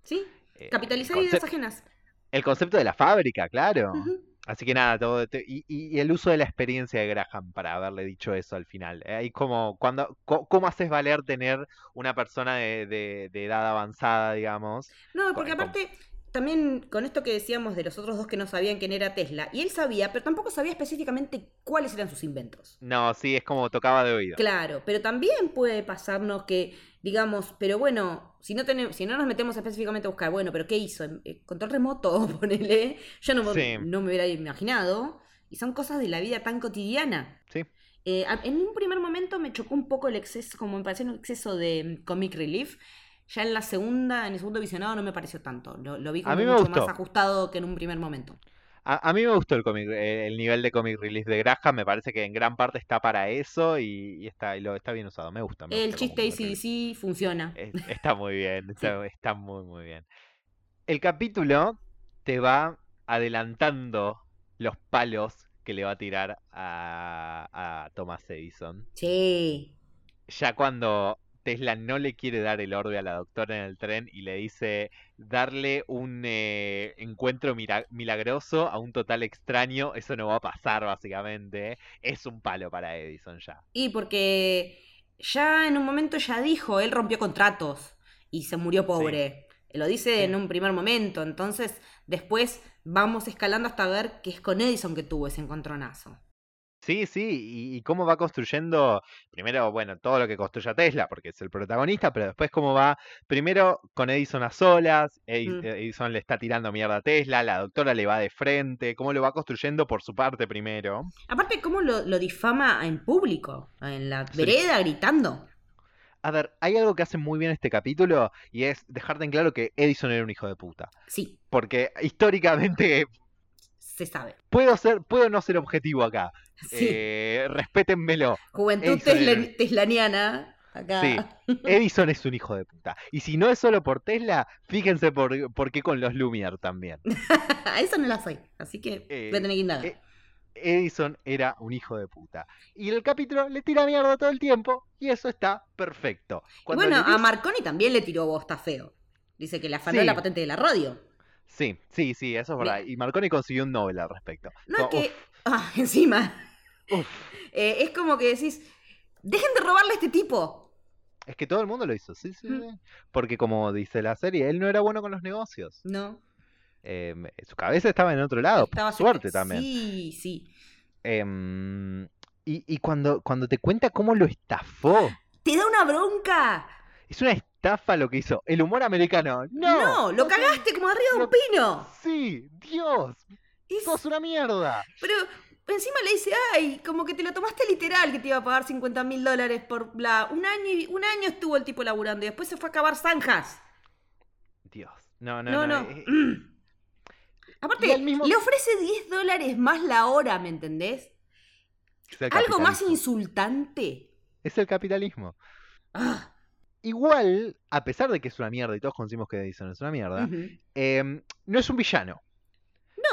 ¿Sí? eh, Capitalizar ideas ajenas. el concepto de la fábrica, claro. Ujú. Así que nada, todo, te- y, y- el uso de la experiencia de Graham para haberle dicho eso al final. Eh, Ahí como, cuando, ¿cómo haces valer tener una persona de, de- de edad avanzada, digamos? No, porque Con- aparte, también con esto que decíamos de los otros dos que no sabían quién era Tesla, y él sabía, pero tampoco sabía específicamente cuáles eran sus inventos. No, sí, es como tocaba de oído. Claro, pero también puede pasarnos que, digamos, pero bueno, si no tenemos, si no nos metemos específicamente a buscar, bueno, pero ¿qué hizo? Eh, Control remoto, ponele. Yo no, Sí. no me hubiera imaginado. Y son cosas de la vida tan cotidiana. Sí. Eh, en un primer momento me chocó un poco el exceso, como me pareció un exceso de mm, comic relief. Ya en la segunda, en el segundo visionado no me pareció tanto. Lo, lo vi como mucho gustó. más ajustado que en un primer momento. A, a mí me gustó el cómic, eh, el nivel de comic release de Graham, me parece que en gran parte está para eso y, y está, y lo, está bien usado, me gusta. me El gusta chiste. ACDC funciona. Eh, Está muy bien, está, está muy muy bien. El capítulo te va adelantando los palos que le va a tirar a, a Thomas Edison. Sí. Ya cuando Tesla no le quiere dar el orbe a la doctora en el tren y le dice darle un eh, encuentro milagroso a un total extraño, eso no va a pasar básicamente. Es un palo para Edison ya. Y porque ya en un momento ya dijo, él rompió contratos y se murió pobre. Lo dice Sí. en un primer momento, entonces después vamos escalando hasta ver que es con Edison que tuvo ese encontronazo. Sí, sí, y, y cómo va construyendo, primero, bueno, todo lo que construye Tesla, porque es el protagonista, pero después cómo va, primero con Edison a solas, Mm. Edison le está tirando mierda a Tesla, la doctora le va de frente, cómo lo va construyendo por su parte primero. Aparte, cómo lo, lo difama en público, en la Sí. vereda, gritando. A ver, hay algo que hace muy bien este capítulo y es dejarte en claro que Edison era un hijo de puta. Sí, Porque históricamente se sabe. puedo ser, puedo no ser objetivo acá. Sí. Eh, respétenmelo. Juventud Edison teslaniana. Acá. Sí. Edison es un hijo de puta. Y si no es solo por Tesla, fíjense por, por qué con los Lumière también. Eso no la soy, así que Eh, voy a tener que indagar. eh, Edison era un hijo de puta. Y el capítulo le tira mierda todo el tiempo y eso está perfecto. Y Cuando bueno, a Marconi también le tiró bosta feo. Dice que le afanó Sí. la patente de la radio. Sí, sí, sí, eso es verdad. Y Marconi consiguió un Nobel al respecto. No es que. Ah, encima. uf. Eh, es como que decís. Dejen de robarle a este tipo. Es que todo el mundo lo hizo, sí, sí. Mm. Porque como dice la serie, él no era bueno con los negocios. No. Eh, su cabeza estaba en otro lado, Estaba por suerte también. Sí, sí. Em, y y cuando, cuando te cuenta cómo lo estafó, Te da una bronca. es una estafa lo que hizo. El humor americano, no. No, lo cagaste como arriba de un pino. Sí, Dios, Es- sos una mierda. Pero encima le dice, ay, como que te lo tomaste literal que te iba a pagar 50 mil dólares por bla. Un año, y- un año estuvo el tipo laburando y después se fue a acabar zanjas. Dios, no, no, No, no. no. eh, Mm. Aparte, mismo- le ofrece 10 dólares más la hora, ¿me entendés? Algo más insultante. Es el capitalismo. Ah, Igual, a pesar de que es una mierda y todos conocimos que Edison es una mierda, em, no es un villano.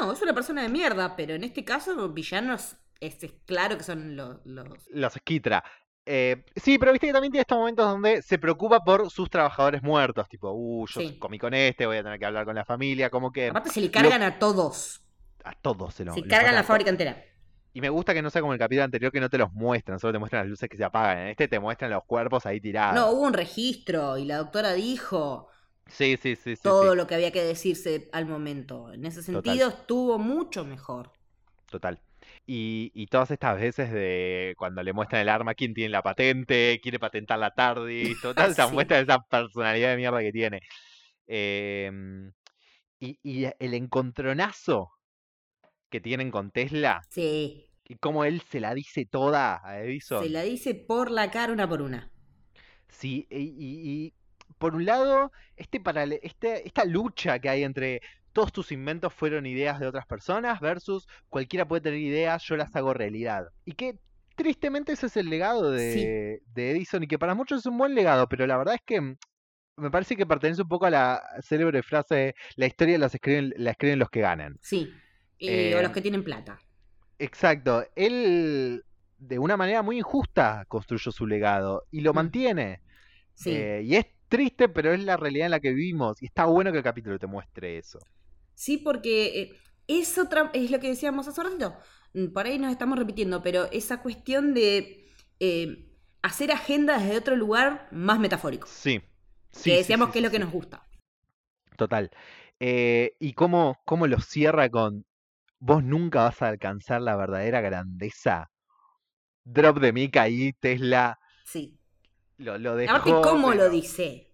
No, es una persona de mierda, pero en este caso los villanos es, es claro que son los... los... Los Skitra. Eh, sí, pero viste que también tiene estos momentos donde se preocupa por sus trabajadores muertos. Tipo, uh, yo Sí. comí con este, voy a tener que hablar con la familia. Como que Aparte se le cargan a todos. a todos se lo se cargan la fábrica entera. Y me gusta que no sea como el capítulo anterior que no te los muestran, solo te muestran las luces que se apagan. En este te muestran los cuerpos ahí tirados. No, hubo un registro y la doctora dijo Sí, sí, sí, sí. todo sí, lo que había que decirse al momento. En ese Total. sentido estuvo mucho mejor. Total. Y, y todas estas veces de cuando le muestran el arma, quién tiene la patente, quiere patentar la TARDIS, todas esas Sí. muestras de esa personalidad de mierda que tiene. Em, y, y el encontronazo que tienen con Tesla, Sí, y cómo él se la dice toda a Edison. se la dice por la cara una por una. Sí, y, y- y, por un lado, este parale- este, esta lucha que hay entre todos tus inventos fueron ideas de otras personas versus cualquiera puede tener ideas, yo las hago realidad. Y que tristemente ese es el legado de, de Edison y que para muchos es un buen legado, pero la verdad es que mm, me parece que pertenece un poco a la célebre frase, la historia las escriben, la escriben los que ganan. Sí. Y, Eh, o los que tienen plata. Exacto, él de una manera muy injusta construyó su legado y lo mantiene. Sí. Eh, y es triste, pero es la realidad en la que vivimos. Y está bueno que el capítulo te muestre eso. Sí, porque eh, es otra, es lo que decíamos hace un ratito. Mm, Por ahí nos estamos repitiendo, pero esa cuestión de eh, hacer agenda desde otro lugar más metafórico. Sí. sí, que decíamos sí, que es lo que nos gusta. Total. Eh, y cómo, cómo lo cierra con vos nunca vas a alcanzar la verdadera grandeza. Drop de Mika ahí, Tesla Sí. lo, lo dejó. Aparte, ¿cómo lo dice?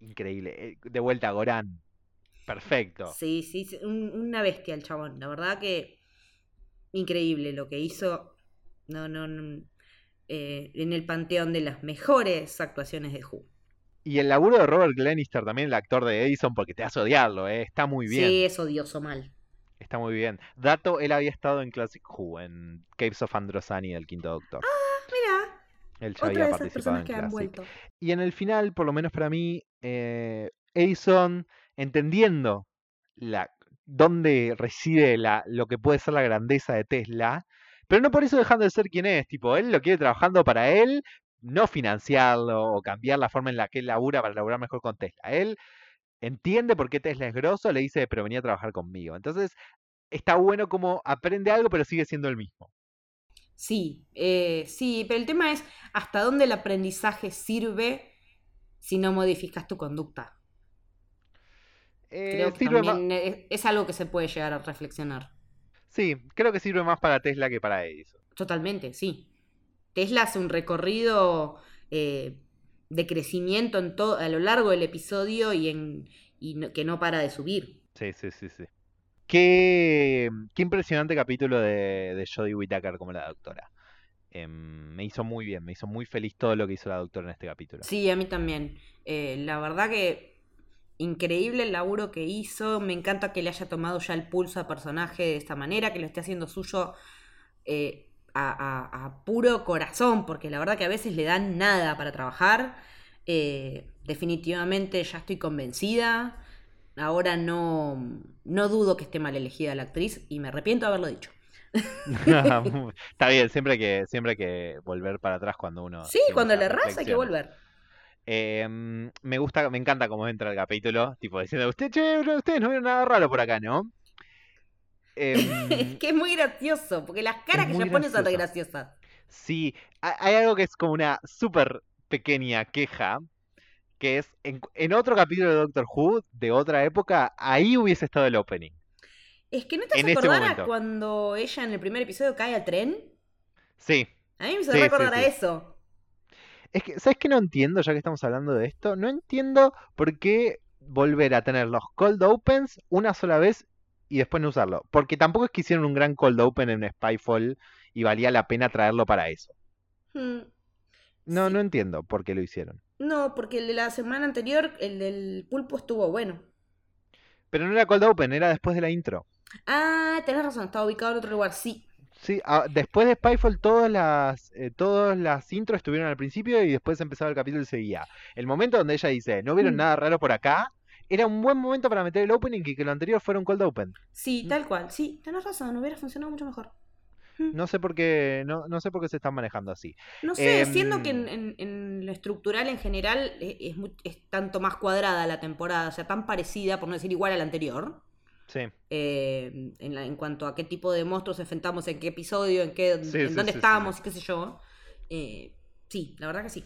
Increíble. Eh, De vuelta a Gorán. Perfecto. Sí, sí, sí, un- una bestia el chabón. La verdad que increíble lo que hizo. No, no, no, eh, en el panteón de las mejores actuaciones de Who. Y el laburo de Robert Glenister también, el actor de Edison, porque te hace odiarlo, ¿eh? Está muy bien. Sí, es odioso mal. Está muy bien. Dato, él había estado en Classic Who, en Caves of Androsani del Quinto Doctor. Mira, Él ya otra había de esas participado en que han Classic. vuelto. Y en el final, por lo menos para mí, eh, Edison, entendiendo la, dónde reside la, lo que puede ser la grandeza de Tesla, pero no por eso dejando de ser quien es. Tipo, él lo quiere trabajando para él, no financiarlo o cambiar la forma en la que él labura para laburar mejor con Tesla. Él entiende por qué Tesla es grosso, le dice, pero venía a trabajar conmigo. Entonces, está bueno como aprende algo, pero sigue siendo el mismo. Sí, eh, sí, pero el tema es hasta dónde el aprendizaje sirve si no modificas tu conducta. Eh, Creo que sirve es algo que se puede llegar a reflexionar. Sí, creo que sirve más para Tesla que para Edison. Totalmente, sí. Tesla hace un recorrido eh, de crecimiento en todo, a lo largo del episodio y, en, y no- que no para de subir. Sí, sí, sí, sí. Qué, qué impresionante capítulo de, de Jodie Whittaker como la doctora. Em, me hizo muy bien, me hizo muy feliz todo lo que hizo la doctora en este capítulo. Sí, a mí también. Eh, la verdad que increíble el laburo que hizo. Me encanta que le haya tomado ya el pulso al personaje de esta manera, que lo esté haciendo suyo eh, a, a- a puro corazón, porque la verdad que a veces le dan nada para trabajar. Eh, definitivamente ya estoy convencida. Ahora no, no dudo que esté mal elegida la actriz y me arrepiento de haberlo dicho. Está bien, siempre hay que, siempre hay que volver para atrás cuando uno. Sí, cuando le erras hay que volver. Em, me gusta, me encanta cómo entra el capítulo, tipo diciendo, usted, che, ustedes no vieron nada raro por acá, ¿no? Es Em, que es muy gracioso, porque las caras que ella pone son re graciosas. Sí, ha- hay algo que es como una súper pequeña queja, que es en, en otro capítulo de Doctor Who, de otra época, ahí hubiese estado el opening. Es que no te En hace ese acordar a momento. cuando ella en el primer episodio cae al tren. Sí, A mí me hizo Sí, sí, recordar a eso. es que, ¿sabes qué no entiendo, ya que estamos hablando de esto? No entiendo por qué volver a tener los cold opens una sola vez y después no usarlo. Porque tampoco es que hicieron un gran cold open en Spyfall y valía la pena traerlo para eso. Hmm, No, Sí. no entiendo por qué lo hicieron. No, porque el de la semana anterior, el del pulpo estuvo bueno. Pero no era cold open, era después de la intro. Ah, tenés razón, estaba ubicado en otro lugar, sí. Sí, ah, después de Spyfall todas las, eh, todas las intros estuvieron al principio y después empezaba el capítulo y seguía. El momento donde ella dice, no vieron Mm. nada raro por acá, era un buen momento para meter el opening y que lo anterior fuera un cold open. Sí, tal cual, sí, tenés razón, hubiera funcionado mucho mejor. No sé por qué, no, no sé por qué se están manejando así. No sé, Em, siendo que en, en- en lo estructural en general es, es tanto más cuadrada la temporada, o sea, tan parecida, por no decir igual a la anterior, Sí. eh, en, la- en cuanto a qué tipo de monstruos enfrentamos en qué episodio, en, qué, Sí, en sí, dónde sí, estábamos qué sé yo. Eh, sí, la verdad que sí.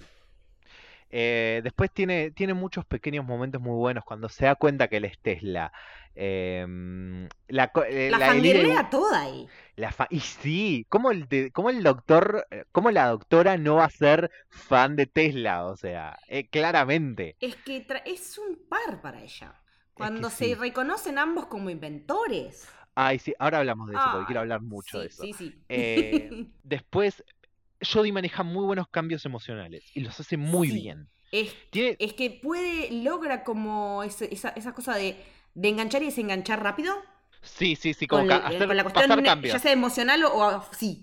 Eh, después tiene, tiene muchos pequeños momentos muy buenos cuando se da cuenta que él es Tesla. Em, la, co- eh, La, la- el toda ahí. la fa- y sí, ¿cómo el, cómo el doctor, eh, cómo la doctora no va a ser fan de Tesla? O sea, eh, claramente. Es que es un par para ella. Cuando que se sí. reconocen ambos como inventores. Ay, sí, ahora hablamos de eso, porque quiero Ay, hablar mucho sí, de eso. Sí, sí. Después, Jodie maneja muy buenos cambios emocionales y los hace muy Sí. bien. es, Tiene, es que puede, logra como ese- esa, esa cosa de, de enganchar y desenganchar rápido. sí, sí, sí, como con, hacer con la cuestión, pasar cambios. ya sea emocional o, o- sí.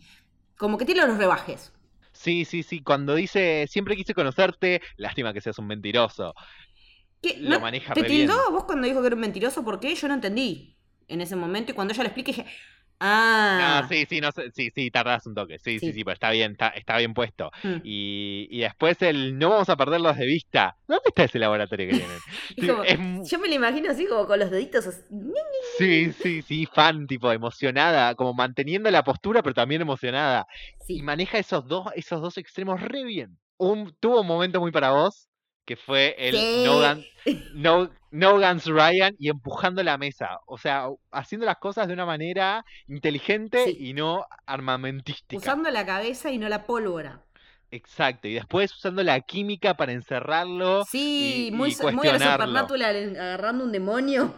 Como que tiene los rebajes. Sí, sí, sí, cuando dice, siempre quise conocerte, lástima que seas un mentiroso. ¿Qué? Lo ¿No- maneja ¿Te tildó vos cuando dijo que era un mentiroso? ¿Por qué? Yo no entendí en ese momento. Y cuando ella lo expliqué, dije, ah. No, sí, sí, no sé, sí, sí, tardás un toque, sí, sí, Sí. sí, pero está bien, está, está bien puesto. Mm. Y, y después el no vamos a perderlos de vista. ¿Dónde está ese laboratorio que tienen? Sí, como- es Yo me lo imagino así como con los deditos. así. sí, sí, sí, fan, tipo, emocionada, como manteniendo la postura, pero también emocionada. Y maneja esos dos, esos dos extremos re bien. Un, tuvo un momento muy para vos, que fue el Sí. no, Gun- no, no Guns Ryan y empujando la mesa. O sea, haciendo las cosas de una manera inteligente Sí. y no armamentística. Usando la cabeza y no la pólvora. Exacto, y después usando la química para encerrarlo. Sí, y- muy, y muy a la agarrando un demonio.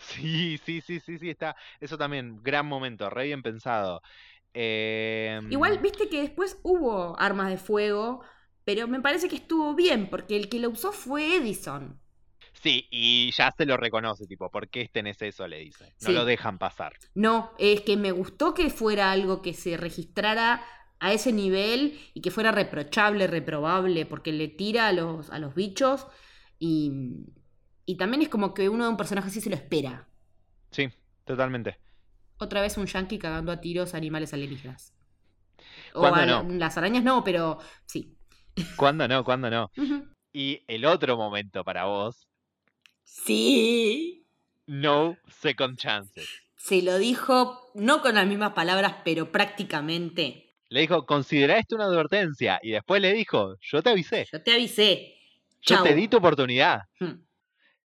Sí, sí, sí, sí, sí, está. Eso también, gran momento, re bien pensado. Em, Igual, viste que después hubo armas de fuego, pero me parece que estuvo bien, porque el que lo usó fue Edison. Sí, y ya se lo reconoce, tipo, ¿por qué tenés eso? Le dice. No Sí. lo dejan pasar. No, es que me gustó que fuera algo que se registrara a ese nivel y que fuera reprochable, reprobable, porque le tira a los, a los bichos y, y también es como que uno de un personaje así se lo espera. Sí, totalmente. Otra vez un yankee cagando a tiros a animales alienígenas. O ¿Cuándo a no? las arañas no, pero sí. ¿Cuándo no? ¿Cuándo no? Y el otro momento para vos, Sí. no second chances. Se lo dijo, no con las mismas palabras, pero prácticamente. Le dijo, considera esto una advertencia. Y después le dijo, yo te avisé. Yo te avisé. Yo Chau. te di tu oportunidad. Hmm.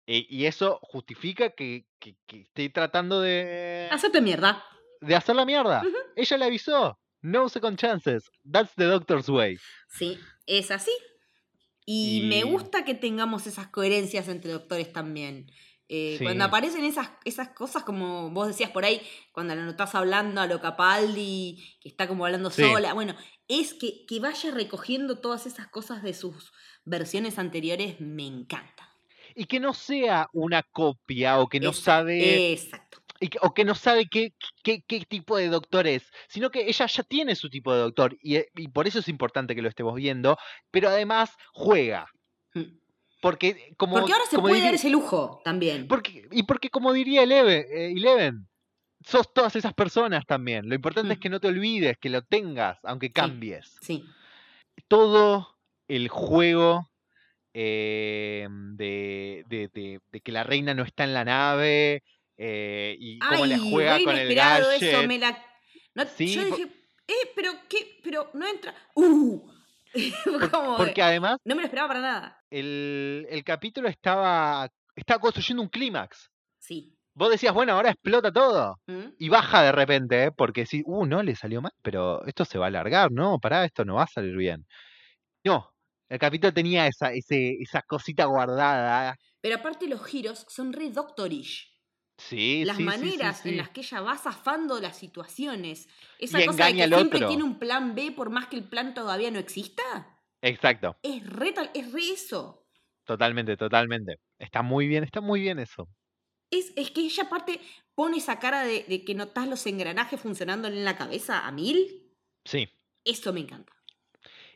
E- y eso justifica que, que, que esté tratando de, Hacete mierda. de hacer la mierda. Ella le avisó. No second chances. That's the doctor's way. Sí, es así. Y, Y- me gusta que tengamos esas coherencias entre doctores también. Eh, Sí. Cuando aparecen esas, esas cosas, como vos decías por ahí, cuando lo estás hablando a lo Capaldi, que está como hablando Sí. sola, bueno, es que, que vaya recogiendo todas esas cosas de sus versiones anteriores, me encanta. Y que no sea una copia o que no Exacto, sabe Exacto. Y que- o que no sabe qué, qué, qué tipo de doctor es, sino que ella ya tiene su tipo de doctor y, eh, y por eso es importante que lo estemos viendo, pero además juega. Mm. Porque como Porque ahora se como puede diría- dar ese lujo también. porque, y porque como diría Eleven, eh, Eleven, sos todas esas personas también. Lo importante es Mm. que no te olvides, que lo tengas, aunque cambies. Sí. Todo el juego eh, de, de- de- de que la reina no está en la nave eh, y cómo Ay, le juega con el gadget. eso, me la... no- Sí, yo dije, eh, pero qué, pero no entra... ¡Uh! Como Porque además No me lo esperaba para nada. el, el capítulo estaba, estaba construyendo un clímax. Sí. Vos decías, bueno, ahora explota todo. ¿Mm? Y baja de repente, ¿eh? porque si, uh, no, le salió mal, pero esto se va a alargar, ¿no? Pará, esto no va a salir bien. No, el capítulo tenía esa, ese, esa cosita guardada. Pero aparte los giros son re doctorish. Sí, las sí, maneras sí. en las que ella va zafando las situaciones. Esa Y cosa de que siempre otro. tiene un plan B por más que el plan todavía no exista. Exacto, Es re, es re eso. totalmente, totalmente. Está muy bien, está muy bien eso. Es, es que ella aparte pone esa cara de, de que notas los engranajes funcionando en la cabeza a mil. Sí. Eso me encanta.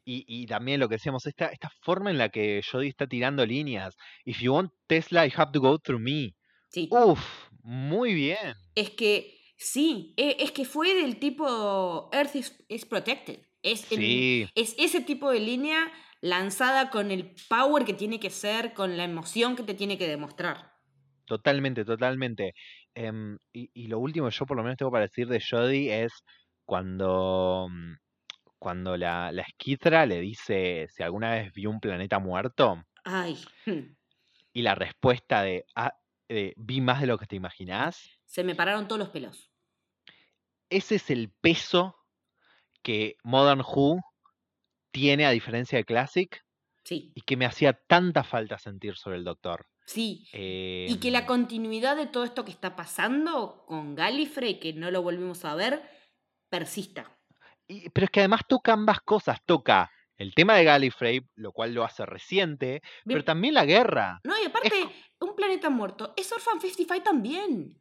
Y, y también lo que decíamos, esta, esta forma en la que Jodie está tirando líneas. If you want Tesla, you have to go through me. Sí. Uf, muy bien. Es que sí, e- es que fue del tipo Earth is, is protected. Es, el- Sí. es ese tipo de línea lanzada con el power que tiene que ser, con la emoción que te tiene que demostrar. Totalmente, totalmente. Em, y, y lo último que yo por lo menos tengo para decir de Jodie es cuando, mm, cuando la, la Skithra le dice si alguna vez vio un planeta muerto Ay, hmm, y la respuesta de, "Ah, de, vi más de lo que te imaginás. se me pararon todos los pelos. Ese es el peso que Modern Who tiene a diferencia de Classic Sí, y que me hacía tanta falta sentir sobre el Doctor. sí. Y que la Em, continuidad de todo esto que está pasando con Gallifrey, que no lo volvimos a ver, persista. y- pero es que además toca ambas cosas. Toca el tema de Gallifrey, lo cual lo hace reciente, pero también la guerra. No, y aparte, un planeta muerto es Orphan 55 también.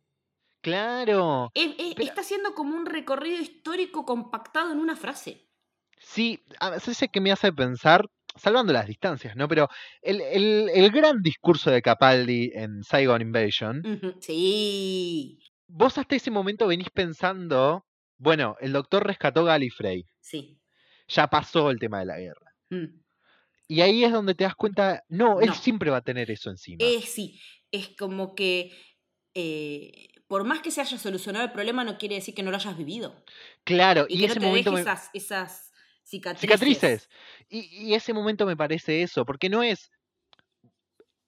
Claro. Es- es- Pero- está haciendo como un recorrido histórico compactado en una frase. Sí, a veces que me hace pensar, salvando las distancias, ¿no? Pero el, el- el gran discurso de Capaldi en Saigon Invasion, Sí, vos hasta ese momento venís pensando, bueno, el doctor rescató Gallifrey, sí. ya pasó el tema de la guerra. mm. Y ahí es donde te das cuenta, no, él No. siempre va a tener eso encima. Es sí, es como que eh, por más que se haya solucionado el problema, no quiere decir que no lo hayas vivido. claro, Y, y, que ese no te momento deje me- esas, esas cicatrices. cicatrices. Y, y ese momento me parece eso, porque no es...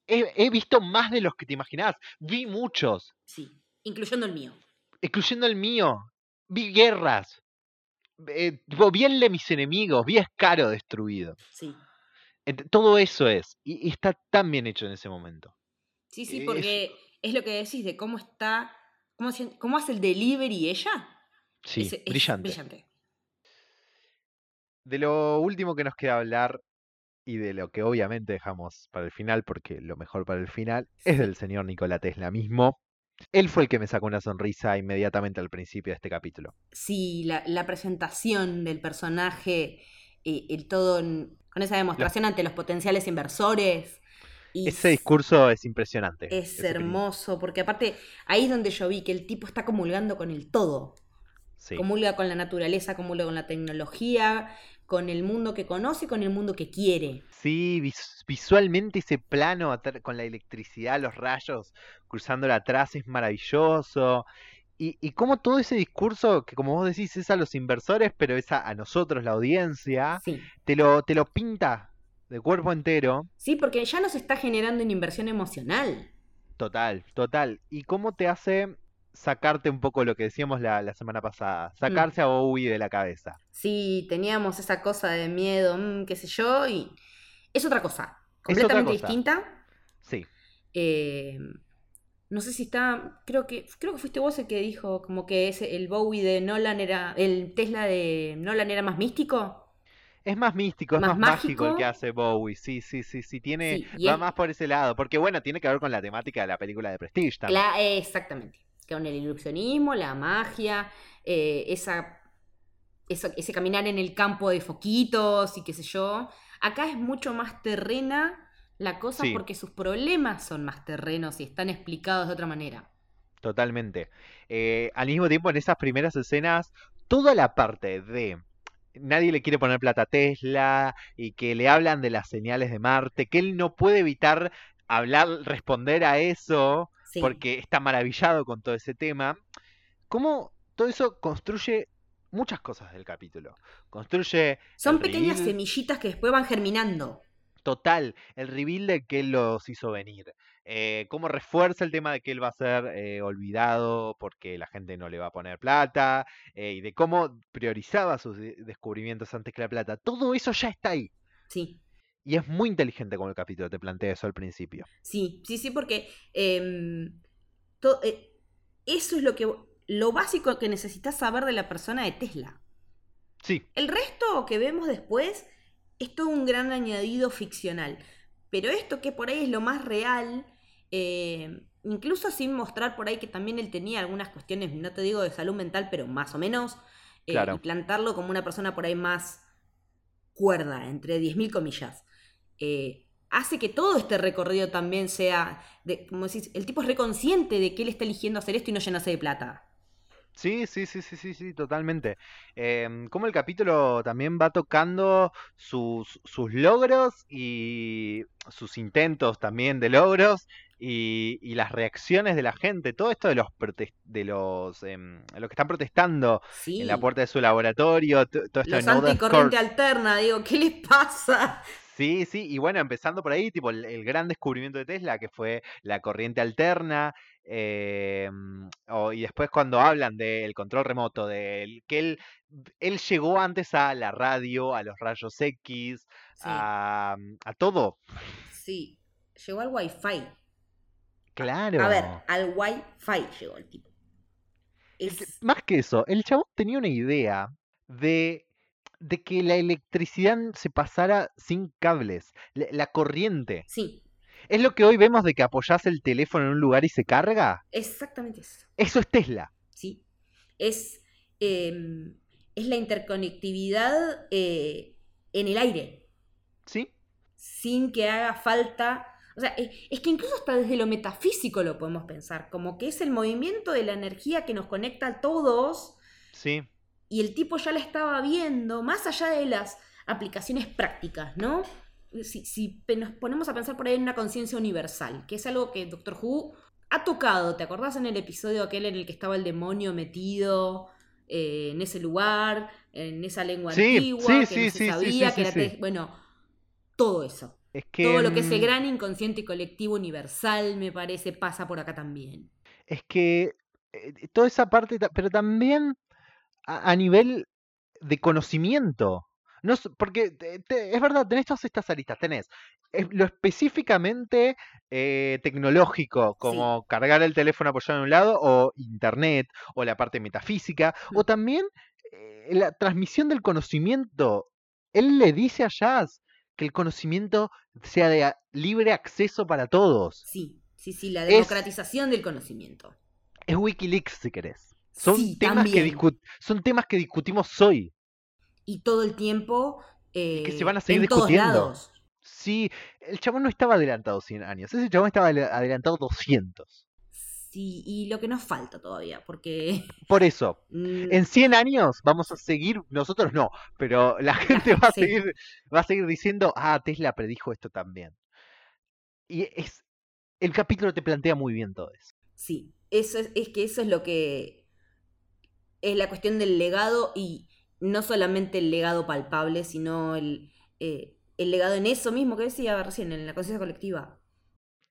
He, he visto más de los que te imaginás, vi muchos, Sí, incluyendo el mío. incluyendo el mío, vi guerras, eh, vi el de mis enemigos, vi Escaro destruido. Sí. Todo eso es, y, y está tan bien hecho en ese momento. Sí, sí, porque es lo que decís de cómo está, cómo, hace- cómo hace el delivery ella. Sí, Es- es brillante. brillante. De lo último que nos queda hablar y de lo que obviamente dejamos para el final, porque lo mejor para el final es del señor Nikola Tesla mismo. Él fue el que me sacó una sonrisa inmediatamente al principio de este capítulo. Sí, la, la presentación del personaje, eh, el todo con esa demostración ante los potenciales inversores. Y Ese discurso es impresionante. Es hermoso, porque aparte ahí es donde yo vi que el tipo está comulgando con el todo. Sí. Comulga con la naturaleza, comulga con la tecnología, con el mundo que conoce y con el mundo que quiere. Sí, vis- visualmente ese plano con la electricidad, los rayos cruzándola atrás es maravilloso. Y, y como todo ese discurso, que como vos decís, es a los inversores, pero es a, a nosotros, la audiencia, Sí. te lo, te lo pinta de cuerpo entero. Sí, porque ya nos está generando una inversión emocional. Total, total. Y cómo te hace sacarte un poco lo que decíamos la, la semana pasada, sacarse a Bowie de la cabeza. Sí, teníamos esa cosa de miedo, mm, qué sé yo, y es otra cosa, otra completamente cosa. distinta. Sí, Eh, no sé si está, creo que creo que fuiste vos el que dijo como que ese, el Bowie de Nolan era, el Tesla de Nolan era más místico. es más místico, es Más más, mágico el que hace Bowie. Sí, sí, sí, sí, tiene, Sí, va es- más por ese lado. Porque bueno, tiene que ver con la temática de la película de Prestige también. Eh, exactamente. Con el ilusionismo, la magia, eh, esa, eso- ese caminar en el campo de foquitos y qué sé yo. Acá es mucho más terrena la cosa Sí. porque sus problemas son más terrenos y están explicados de otra manera. Totalmente. Eh, al mismo tiempo, en esas primeras escenas, toda la parte de nadie le quiere poner plata a Tesla y que le hablan de las señales de Marte, que él no puede evitar hablar, responder a eso, Sí. porque está maravillado con todo ese tema. ¿Cómo todo eso construye muchas cosas del capítulo? Construye Son pequeñas semillitas que después van germinando. Total, el reveal de que él los hizo venir. Eh, cómo refuerza el tema de que él va a ser eh, olvidado porque la gente no le va a poner plata. eh, y de cómo priorizaba sus de- descubrimientos antes que la plata. Todo eso ya está ahí. Sí. Y es muy inteligente como el capítulo te plantea eso al principio. Sí, sí, sí, porque em, to- eso es lo que lo básico que necesitas saber de la persona de Tesla. Sí, El resto que vemos después es todo un gran añadido ficcional. Pero esto que por ahí es lo más real, eh, incluso sin mostrar por ahí que también él tenía algunas cuestiones, no te digo de salud mental, pero más o menos, eh, Claro. y plantarlo como una persona por ahí más cuerda, entre 10.000 comillas, eh, hace que todo este recorrido también sea, de, como decís, el tipo es reconsciente de que él está eligiendo hacer esto y no llenarse de plata. Sí, sí, sí, sí, sí, sí, totalmente. Em, como el capítulo también va tocando sus, sus logros y sus intentos también de logros y, y las reacciones de la gente. Todo esto de los de los, los que están protestando Sí. en la puerta de su laboratorio, to- todo esto Los de anticorriente alterna, digo, ¿qué les pasa? Sí, sí, y bueno, empezando por ahí, tipo el, el gran descubrimiento de Tesla, que fue la corriente alterna, eh, y después cuando hablan del control remoto, del que él, él llegó antes a la radio, a los rayos X, Sí, a, a todo. sí. Llegó al wifi. Claro. A ver, al wifi llegó el tipo. Es, más que eso, el chabón tenía una idea de, de que la electricidad se pasara sin cables, la, la corriente. sí, ¿Es lo que hoy vemos de que apoyás el teléfono en un lugar y se carga? exactamente eso. Eso es Tesla. ¿sí? Es, eh, es la interconectividad eh, en el aire, ¿Sí? sin que haga falta... O sea, es, es que incluso hasta desde lo metafísico lo podemos pensar, como que es el movimiento de la energía que nos conecta a todos Sí. Y el tipo ya la estaba viendo, más allá de las aplicaciones prácticas, ¿no? Si, si nos ponemos a pensar por ahí en una conciencia universal, que es algo que Doctor Who ha tocado, ¿te acordás en el episodio aquel en el que estaba el demonio metido eh, en ese lugar, en esa lengua Sí, antigua, sí, que sí, no se sabía, que era... te- Bueno, todo eso. Es que. Todo lo que es el mm, gran inconsciente colectivo universal, me parece, pasa por acá también. Es que. eh, toda esa parte. Pero también a, a nivel de conocimiento. No, porque te- te- es verdad, tenés todas estas aristas. Tenés eh, lo específicamente eh, tecnológico, como cargar el teléfono apoyado en un lado, o internet, o la parte metafísica, o Mm. también eh, la transmisión del conocimiento. Él le dice a Jazz que el conocimiento sea de libre acceso para todos. Sí, sí, sí, la Es- democratización del conocimiento. Es Wikileaks, si querés. Son, Sí, temas, que son temas que discutimos hoy. y todo el tiempo que se eh, van a seguir en todos discutiendo. lados. Sí, el chabón no estaba adelantado 100 años. Ese chabón estaba adelantado 200. Sí, y lo que nos falta todavía, porque Por eso, mm, en 100 años vamos a seguir, nosotros no, pero la gente va a sí. seguir, va a seguir diciendo, ah, Tesla predijo esto también. Y es, el capítulo te plantea muy bien todo eso. sí, eso es, es que eso es lo que es la cuestión del legado y no solamente el legado palpable, sino el, eh, el legado en eso mismo que decía recién, en la conciencia colectiva.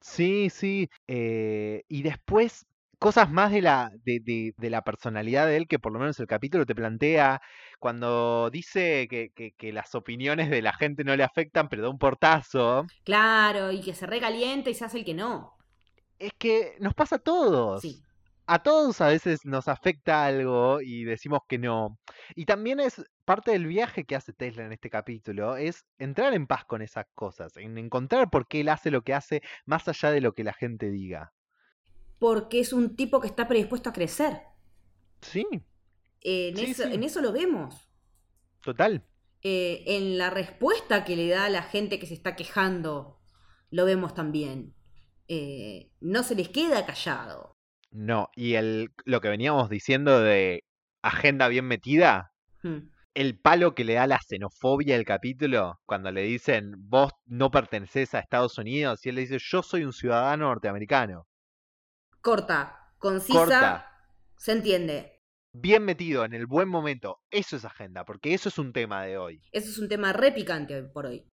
Sí, sí. eh, y después, cosas más de la, de, de- de la personalidad de él, que por lo menos el capítulo te plantea, cuando dice que, que- que las opiniones de la gente no le afectan, pero da un portazo, Claro, y que se recalienta y se hace el que no. es que nos pasa a todos. Sí, A todos a veces nos afecta algo y decimos que no. Y también es parte del viaje que hace Tesla en este capítulo, es entrar en paz con esas cosas, en encontrar por qué él hace lo que hace más allá de lo que la gente diga. porque es un tipo que está predispuesto a crecer. Sí, En, Sí, eso, sí. en eso lo vemos. total. Eh, en la respuesta que le da a la gente que se está quejando, lo vemos también. Eh, no se les queda callado. No, y el, lo que veníamos diciendo de agenda bien metida, Hmm. el palo que le da la xenofobia al capítulo, cuando le dicen vos no perteneces a Estados Unidos, y él le dice yo soy un ciudadano norteamericano. Corta, concisa, Corta. se entiende. Bien metido, en el buen momento. Eso es agenda, porque eso es un tema de hoy. Eso es un tema re picante hoy por hoy.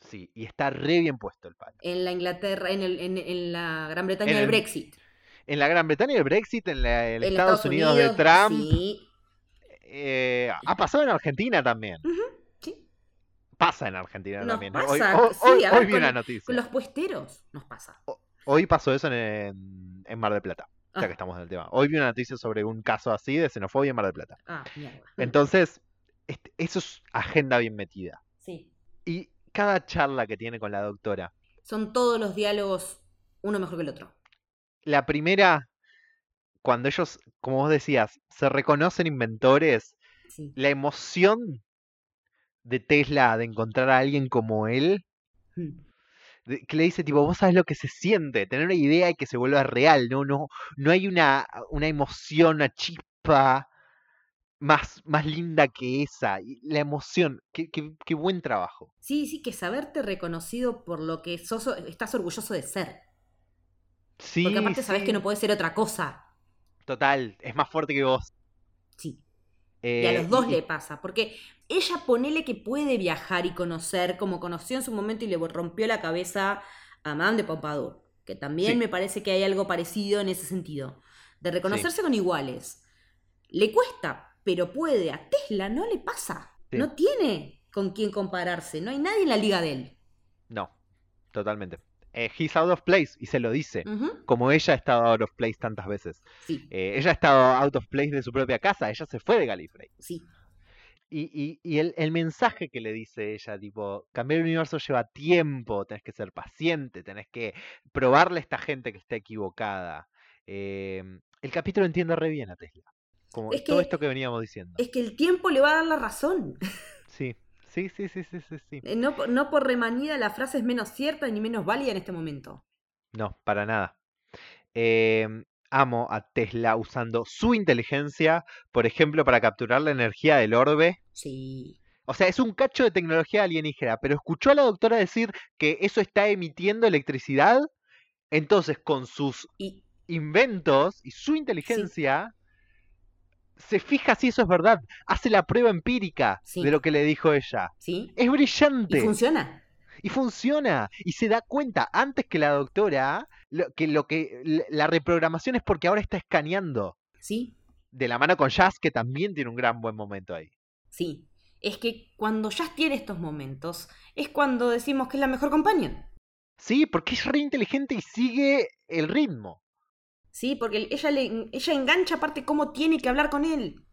Sí, y está re bien puesto el palo. En la Inglaterra, en, el- en- en la Gran Bretaña En del el- Brexit. En la Gran Bretaña el Brexit, en, la- en en Estados, Unidos, de Trump, Sí, eh, ha pasado en Argentina también. sí. Pasa en Argentina Nos también. pasa, hoy que sí, hoy- a ver, hoy vi con- una noticia. Con los puesteros nos pasa. Hoy pasó eso en, en Mar del Plata, ya Ah. que estamos en el tema. Hoy vi una noticia sobre un caso así de xenofobia en Mar del Plata. Ah, mierda. Entonces, este- eso es agenda bien metida. Sí. Y cada charla que tiene con la doctora, Son todos los diálogos uno mejor que el otro. La primera, cuando ellos, como vos decías, se reconocen inventores, Sí. la emoción de Tesla de encontrar a alguien como él, Mm. de- que le dice tipo, vos sabés lo que se siente, tener una idea y que se vuelva real, no, no, no hay una, una emoción, una chispa más, más linda que esa. La emoción, qué, qué- qué buen trabajo. Sí, sí, que saberte reconocido por lo que sos, estás orgulloso de ser. Sí, Porque aparte sabes que no puedes ser otra cosa. Total, es más fuerte que vos. Sí. Y a Eh, los dos y- le pasa. Porque ella ponele que puede viajar y conocer, como conoció en su momento y le rompió la cabeza a Madame de Pompadour. Que también Sí. me parece que hay algo parecido en ese sentido. De reconocerse con iguales. Le cuesta, pero puede. A Tesla no le pasa. Sí. No tiene con quién compararse. No hay nadie en la liga de él. No, totalmente. Eh, he's out of place, y se lo dice. Como ella ha estado out of place tantas veces. Sí, Eh, ella ha estado out of place de su propia casa, ella se fue de Gallifrey. sí. Y, y, y el, el mensaje que le dice ella, tipo, cambiar el universo lleva tiempo, tenés que ser paciente, tenés que probarle a esta gente que está equivocada. Eh, el capítulo entiende re bien a Tesla. Como Es todo que- esto que veníamos diciendo. Es que el tiempo le va a dar la razón. Sí, sí, sí, sí, sí, sí, sí. Eh, No, por- no por remanida la frase es menos cierta ni menos válida en este momento. No, para nada. Em, amo a Tesla usando su inteligencia, por ejemplo, para capturar la energía del orbe. Sí. O sea, es un cacho de tecnología alienígena, pero escuchó a la doctora decir que eso está emitiendo electricidad. Entonces, con sus Y inventos y su inteligencia, se fija si eso es verdad. Hace la prueba empírica Sí. de lo que le dijo ella. sí. Es Y brillante. funciona. Y funciona. Y se da cuenta antes que la doctora lo- que lo que la- la reprogramación es porque ahora está escaneando. Sí. De la mano con Jazz, que también tiene un gran buen momento ahí. Sí. Es que cuando Jazz tiene estos momentos, es cuando decimos que es la mejor compañía. Sí, porque es re inteligente y sigue el ritmo. Sí, porque ella, le, ella engancha aparte cómo tiene que hablar con él.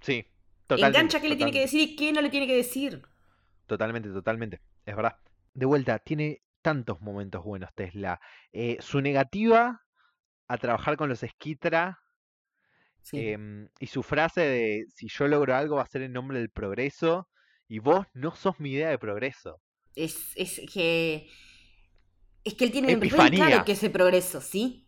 Sí, totalmente. engancha qué le tiene que decir y qué no le tiene que decir. Totalmente, totalmente. Es verdad. De vuelta, tiene tantos momentos buenos Tesla. Eh, su negativa a trabajar con los Skitra Sí. em, y su frase de si yo logro algo va a ser en nombre del progreso y vos no sos mi idea de progreso. Es, es que. Es que él tiene Epifanía. claro que ese progreso, ¿sí?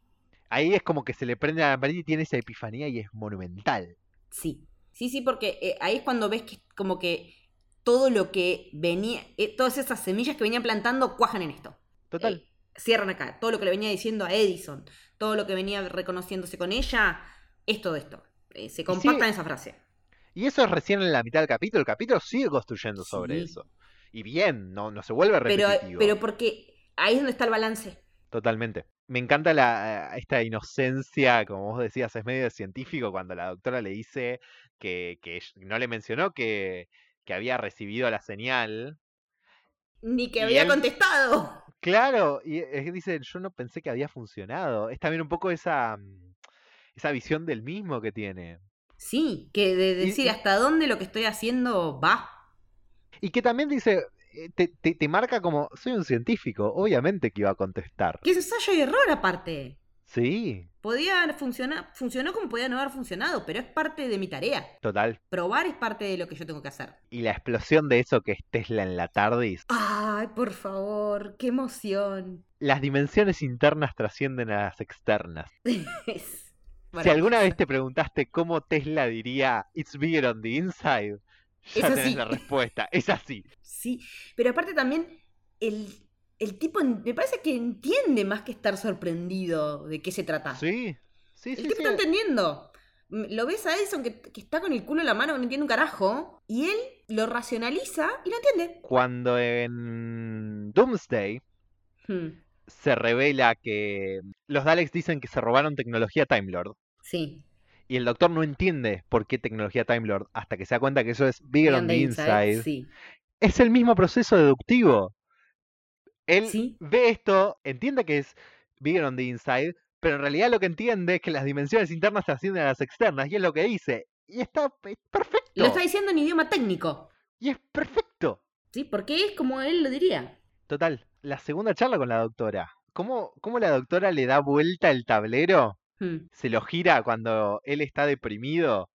Ahí es como que se le prende a la pared y tiene esa epifanía y es monumental. Sí. Sí, sí, porque eh, ahí es cuando ves que como que todo lo que venía, eh, todas esas semillas que venían plantando cuajan en esto. Total. Eh, cierran acá. Todo lo que le venía diciendo a Edison, todo lo que venía reconociéndose con ella, es todo esto. Se compacta en esa frase. Y eso es recién en la mitad del capítulo. El capítulo sigue construyendo sobre Sí. eso. Y bien, no, no se vuelve Pero, repetitivo. pero porque ahí es donde está el balance. Totalmente. Me encanta la, eh, esta inocencia, como vos decías, es medio científico cuando la doctora le dice que, no le mencionó que, que había recibido la señal. Ni que había él- contestado. Claro, y eh, dice, yo no pensé que había funcionado. Es también un poco esa, mm, esa visión del mismo que tiene. Sí, que de decir y- hasta dónde lo que estoy haciendo va. Y que también dice, te, te- te marca como, soy un científico, obviamente que iba a contestar. Que es ensayo y error aparte. Sí, Podía funcionar, funcionó como podía no haber funcionado, pero es parte de mi tarea. total. Probar es parte de lo que yo tengo que hacer. Y la explosión de eso que es Tesla en la TARDIS. Ay, por favor, qué emoción. Las dimensiones internas trascienden a las externas. Si alguna vez te preguntaste cómo Tesla diría It's bigger on the inside, ya Es tenés así. la respuesta. Es así. Sí, pero aparte también el, el tipo me parece que entiende más que estar sorprendido de qué se trata. Sí, sí, El sí. tipo sí. está entendiendo. Lo ves a Edison que, que está con el culo en la mano, que no entiende un carajo, y él lo racionaliza y lo entiende. Cuando en Doomsday Hmm, se revela que los Daleks dicen que se robaron tecnología Time Lord. Sí. Y el doctor no entiende por qué tecnología Time Lord hasta que se da cuenta que eso es bigger on the inside. Sí. Es el mismo proceso deductivo. Él Sí. ve esto, entiende que es bigger on the inside, pero en realidad lo que entiende es que las dimensiones internas trascienden a las externas, y es lo que dice. Y está es perfecto. Lo está diciendo en idioma técnico. Y es perfecto. ¿Sí? Porque es como él lo diría. Total. La segunda charla con la doctora ¿Cómo, cómo la doctora le da vuelta el tablero? Hmm. Se lo gira cuando él está deprimido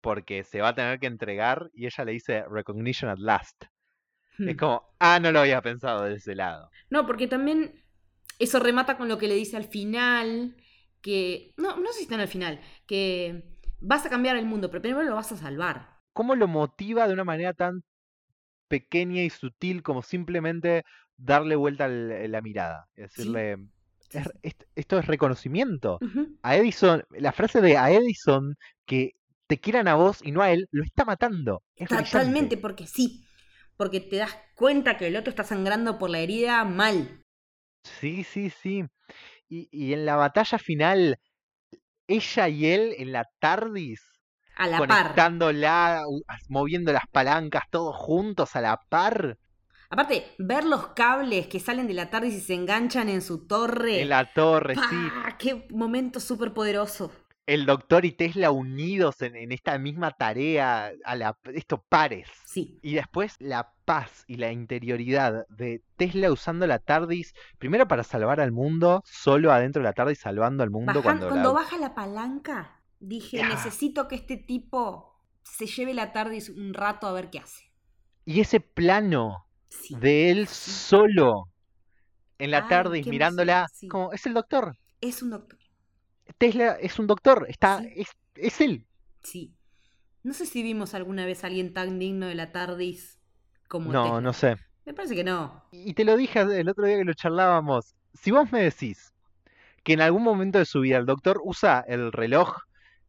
porque se va a tener que entregar y ella le dice recognition at last. Es Hmm. como, ah, no lo había pensado de ese lado. No, porque también eso remata con lo que le dice al final, que... No, no sé si está en el final, que vas a cambiar el mundo, pero primero lo vas a salvar. ¿Cómo lo motiva de una manera tan pequeña y sutil como simplemente darle vuelta el- la mirada? Decirle, Sí, "Es- sí. est- esto es reconocimiento. A Edison, la frase de a Edison que te quieran a vos y no a él, lo está matando. Es Totalmente, brillante. porque sí. Porque te das cuenta que el otro está sangrando por la herida mal. Sí, sí, sí. Y, y en la batalla final, ella y él en la TARDIS, A la conectándola, moviendo las palancas, todos juntos a la par, Aparte, ver los cables que salen de la tarde y se enganchan en su torre. en la torre, sí. ¡Pah! ¡Qué momento súper poderoso! El doctor y Tesla unidos en, en esta misma tarea, a la, esto pares. Sí. Y después la paz y la interioridad de Tesla usando la TARDIS, primero para salvar al mundo, solo adentro de la TARDIS salvando al mundo Bajan- cuando, cuando la- baja la palanca, dije, Ah. necesito que este tipo se lleve la tarde un rato a ver qué hace. Y ese plano Sí. de él solo en la Ay, qué mirándola, sí. como, es el doctor. Es un doctor. Tesla es un doctor, está, Sí. es, es él. Sí. No sé si vimos alguna vez a alguien tan digno de la TARDIS como No, Tesla. no sé. Me parece que no. Y te lo dije el otro día que lo charlábamos. Si vos me decís que en algún momento de su vida el doctor usa el reloj,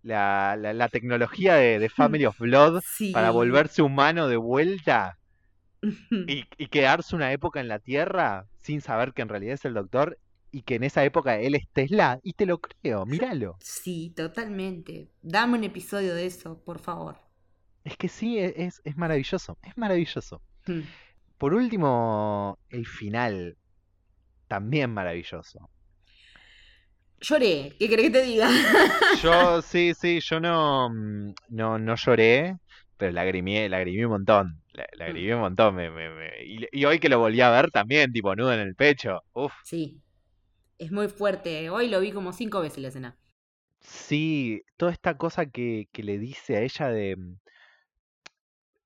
la, la- la tecnología de, de Family of Blood Sí. para volverse humano de vuelta y, y quedarse una época en la Tierra sin saber que en realidad es el doctor y que en esa época él es Tesla, y te lo creo, míralo. Sí, totalmente. Dame un episodio de eso, por favor. Es que sí, e- es, es maravilloso, es maravilloso. Hmm. Por último, el final, también maravilloso. Lloré, ¿qué querés que te diga? Yo, sí, sí, yo no, mm, no, no lloré, pero lagrimé, lagrimé un montón. La- Lagrimé un montón. me- me- me- y, y hoy que lo volví a ver también, tipo nudo en el pecho. Uf, Sí, es muy fuerte. Hoy lo vi como cinco veces la escena. sí, toda esta cosa que, que le dice a ella de. mm,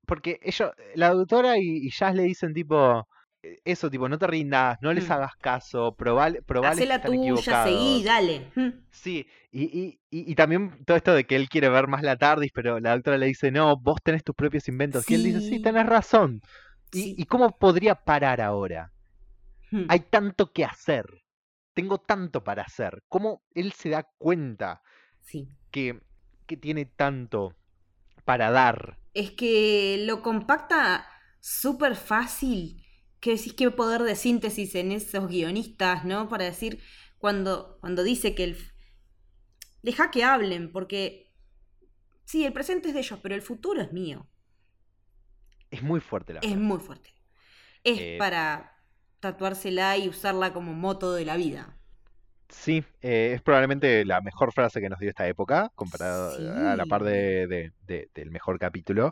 Porque ellos, la doctora y, y Jazz le dicen tipo. Eh, Eso, tipo, no te rindas, no les Mm. hagas caso, probale, probale Hacé la están tuya, equivocados. seguí, dale. Hmm. Sí, y, y, y, y también todo esto de que él quiere ver más la TARDIS, pero la doctora le dice, no, vos tenés tus propios inventos. Y él dice, sí, Sí. tenés razón. ¿Y, Sí. y cómo podría parar ahora? Hmm. Hay tanto que hacer. Tengo tanto para hacer. ¿Cómo él se da cuenta Sí. que, que tiene tanto para dar? Es que lo compacta súper fácil. Que decís qué poder de síntesis en esos guionistas, ¿no? Para decir, cuando, cuando dice que el. Deja que hablen, porque. Sí, el presente es de ellos, pero el futuro es mío. Es muy fuerte la Es frase. muy fuerte. Es Eh, para tatuársela y usarla como moto de la vida. Sí, eh, es probablemente la mejor frase que nos dio esta época, comparado a la par de, de- de- del mejor capítulo.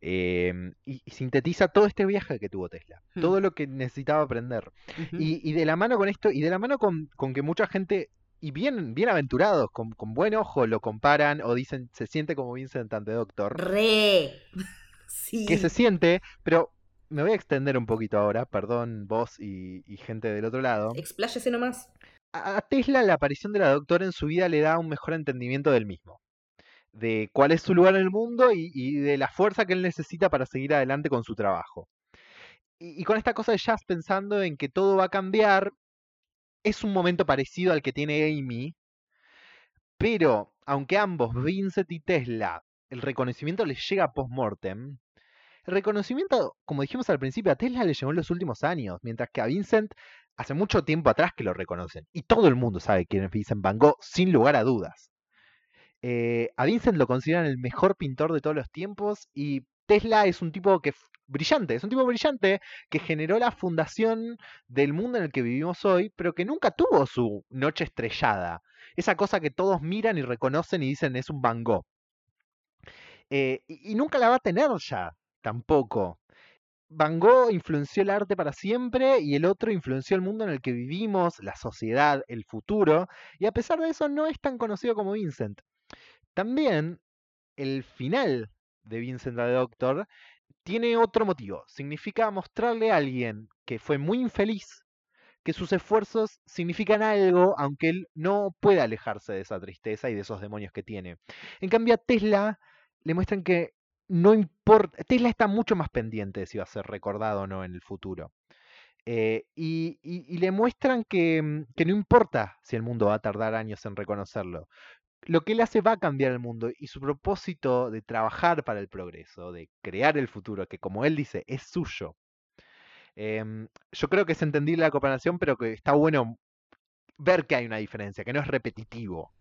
em, y, y sintetiza todo este viaje que tuvo Tesla, Hmm. todo lo que necesitaba aprender. Y, y de la mano con esto, y de la mano con, con que mucha gente, y bien, bien aventurados, con, con buen ojo, lo comparan o dicen, se siente como Vincent ante Doctor, Re. Sí. que se siente, pero me voy a extender un poquito ahora, perdón vos y, y gente del otro lado. Expláyese nomás. A Tesla la aparición de la doctora en su vida le da un mejor entendimiento del mismo, de cuál es su lugar en el mundo y, y de la fuerza que él necesita para seguir adelante con su trabajo. Y, y con esta cosa de Jazz pensando en que todo va a cambiar, es un momento parecido al que tiene Amy, pero aunque ambos, Vincent y Tesla, el reconocimiento les llega post-mortem, el reconocimiento, como dijimos al principio, a Tesla le llegó en los últimos años, mientras que a Vincent hace mucho tiempo atrás que lo reconocen. Y todo el mundo sabe quién es Vincent Van Gogh, sin lugar a dudas. Eh, a Vincent lo consideran el mejor pintor de todos los tiempos y Tesla es un tipo que brillante, es un tipo brillante que generó la fundación del mundo en el que vivimos hoy, pero que nunca tuvo su noche estrellada. Esa cosa que todos miran y reconocen y dicen es un Van Gogh. Eh, y, y nunca la va a tener ya, tampoco. Van Gogh influenció el arte para siempre y el otro influenció el mundo en el que vivimos, la sociedad, el futuro, y a pesar de eso no es tan conocido como Vincent. También el final de Vincent the Doctor tiene otro motivo. Significa mostrarle a alguien que fue muy infeliz que sus esfuerzos significan algo, aunque él no pueda alejarse de esa tristeza y de esos demonios que tiene. En cambio, a Tesla le muestran que no importa, Tesla está mucho más pendiente de si va a ser recordado o no en el futuro. Eh, y, y, le muestran que, mm, que no importa si el mundo va a tardar años en reconocerlo. Lo que él hace va a cambiar el mundo y su propósito de trabajar para el progreso, de crear el futuro, que como él dice, es suyo, Em, yo creo que es entendible la comparación, pero que está bueno ver que hay una diferencia, que no es repetitivo.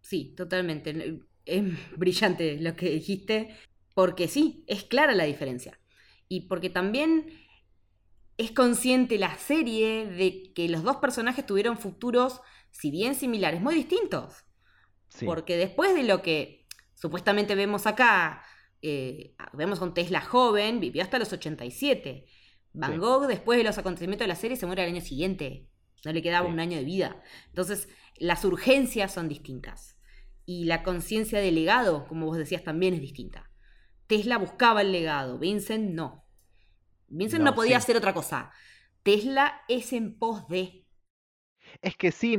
Sí, totalmente. Es brillante lo que dijiste, porque sí, es clara la diferencia. Y porque también es consciente la serie de que los dos personajes tuvieron futuros, si bien similares, muy distintos. Porque después de lo que supuestamente vemos acá, eh, vemos con Tesla joven, vivió hasta los 87. Van Gogh, después de los acontecimientos de la serie, se muere al año siguiente. No le quedaba un año de vida. Entonces, las urgencias son distintas. Y la conciencia del legado, como vos decías, también es distinta. Tesla buscaba el legado, Vincent no. Vincent no, podía hacer otra cosa. Tesla es en pos de. Es que sí,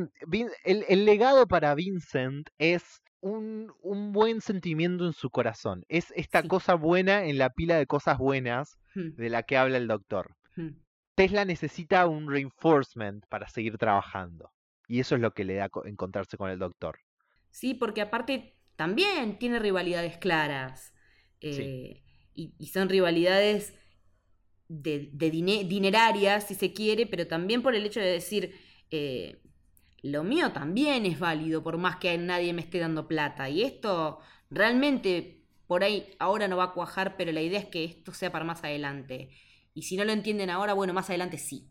el, legado para Vincent es un, buen sentimiento en su corazón. Es esta cosa buena en la pila de cosas buenas Hmm. de la que habla el doctor. Hmm. Tesla necesita un reinforcement para seguir trabajando. Y eso es lo que le da encontrarse con el doctor. Sí, porque aparte también tiene rivalidades claras. Eh, y, son rivalidades de, dinerarias, si se quiere, pero también por el hecho de decir, eh, lo mío también es válido, por más que nadie me esté dando plata. Y esto realmente por ahí ahora no va a cuajar, pero la idea es que esto sea para más adelante. Y si no lo entienden ahora, bueno, más adelante sí.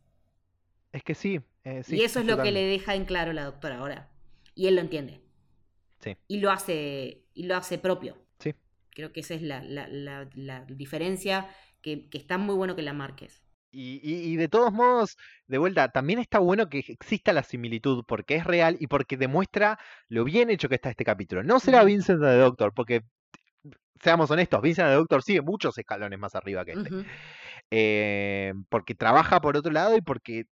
Es que sí. Eh, y eso es lo que le deja en claro la doctora ahora. Y él lo entiende. Sí. Y lo hace, y lo hace propio. Creo que esa es la, diferencia que, está muy bueno que la marques. Y, de todos modos, de vuelta, también está bueno que exista la similitud porque es real y porque demuestra lo bien hecho que está este capítulo. No será Vincent the Doctor, porque seamos honestos, Vincent the Doctor sigue muchos escalones más arriba que este. Eh, porque trabaja por otro lado y porque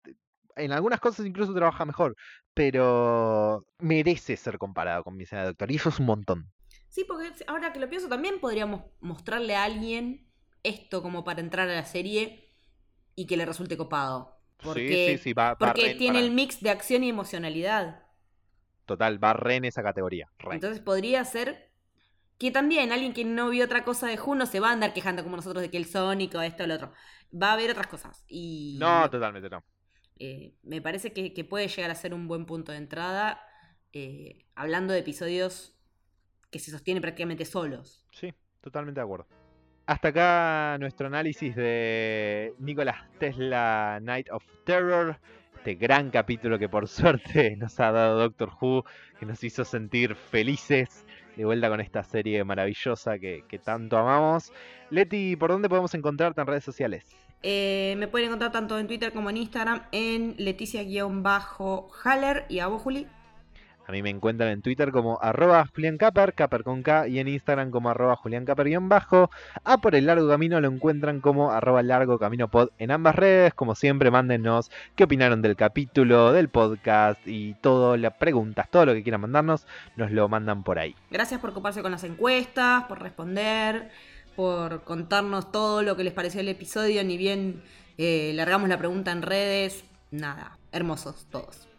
en algunas cosas incluso trabaja mejor, pero merece ser comparado con Vincent the Doctor y eso es un montón. Sí, porque ahora que lo pienso también podríamos mostrarle a alguien esto como para entrar a la serie y que le resulte copado. Porque, sí, sí, va, porque tiene el mix de acción y emocionalidad. Total, va re en esa categoría. Entonces podría ser que también alguien que no vio otra cosa de Juno se va a andar quejando como nosotros de que el Sonic o esto o lo otro. Va a haber otras cosas. Y, no, totalmente no. Eh, me parece que, puede llegar a ser un buen punto de entrada eh, hablando de episodios que se sostienen prácticamente solos. Sí, totalmente de acuerdo. Hasta acá nuestro análisis de Nicolas Tesla Night of Terror. Este gran capítulo que por suerte nos ha dado Doctor Who, que nos hizo sentir felices de vuelta con esta serie maravillosa que, tanto amamos. Leti, ¿por dónde podemos encontrarte en redes sociales? Eh, me pueden encontrar tanto en Twitter como en Instagram en Leticia-Haller y a vos, Juli. A mí me encuentran en Twitter como arroba Caper, Caper con K, y en Instagram como arroba Julián bajo. A por el largo camino lo encuentran como arroba largo camino pod en ambas redes. Como siempre, mándenos qué opinaron del capítulo, del podcast y todo, las preguntas, todo lo que quieran mandarnos, nos lo mandan por ahí. Gracias por ocuparse con las encuestas, por responder, por contarnos todo lo que les pareció el episodio, ni bien eh, largamos la pregunta en redes. Nada, hermosos todos.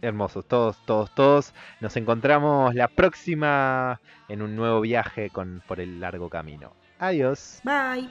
Hermosos, todos, todos, todos. Nos encontramos la próxima en un nuevo viaje con, por el largo camino. Adiós. Bye.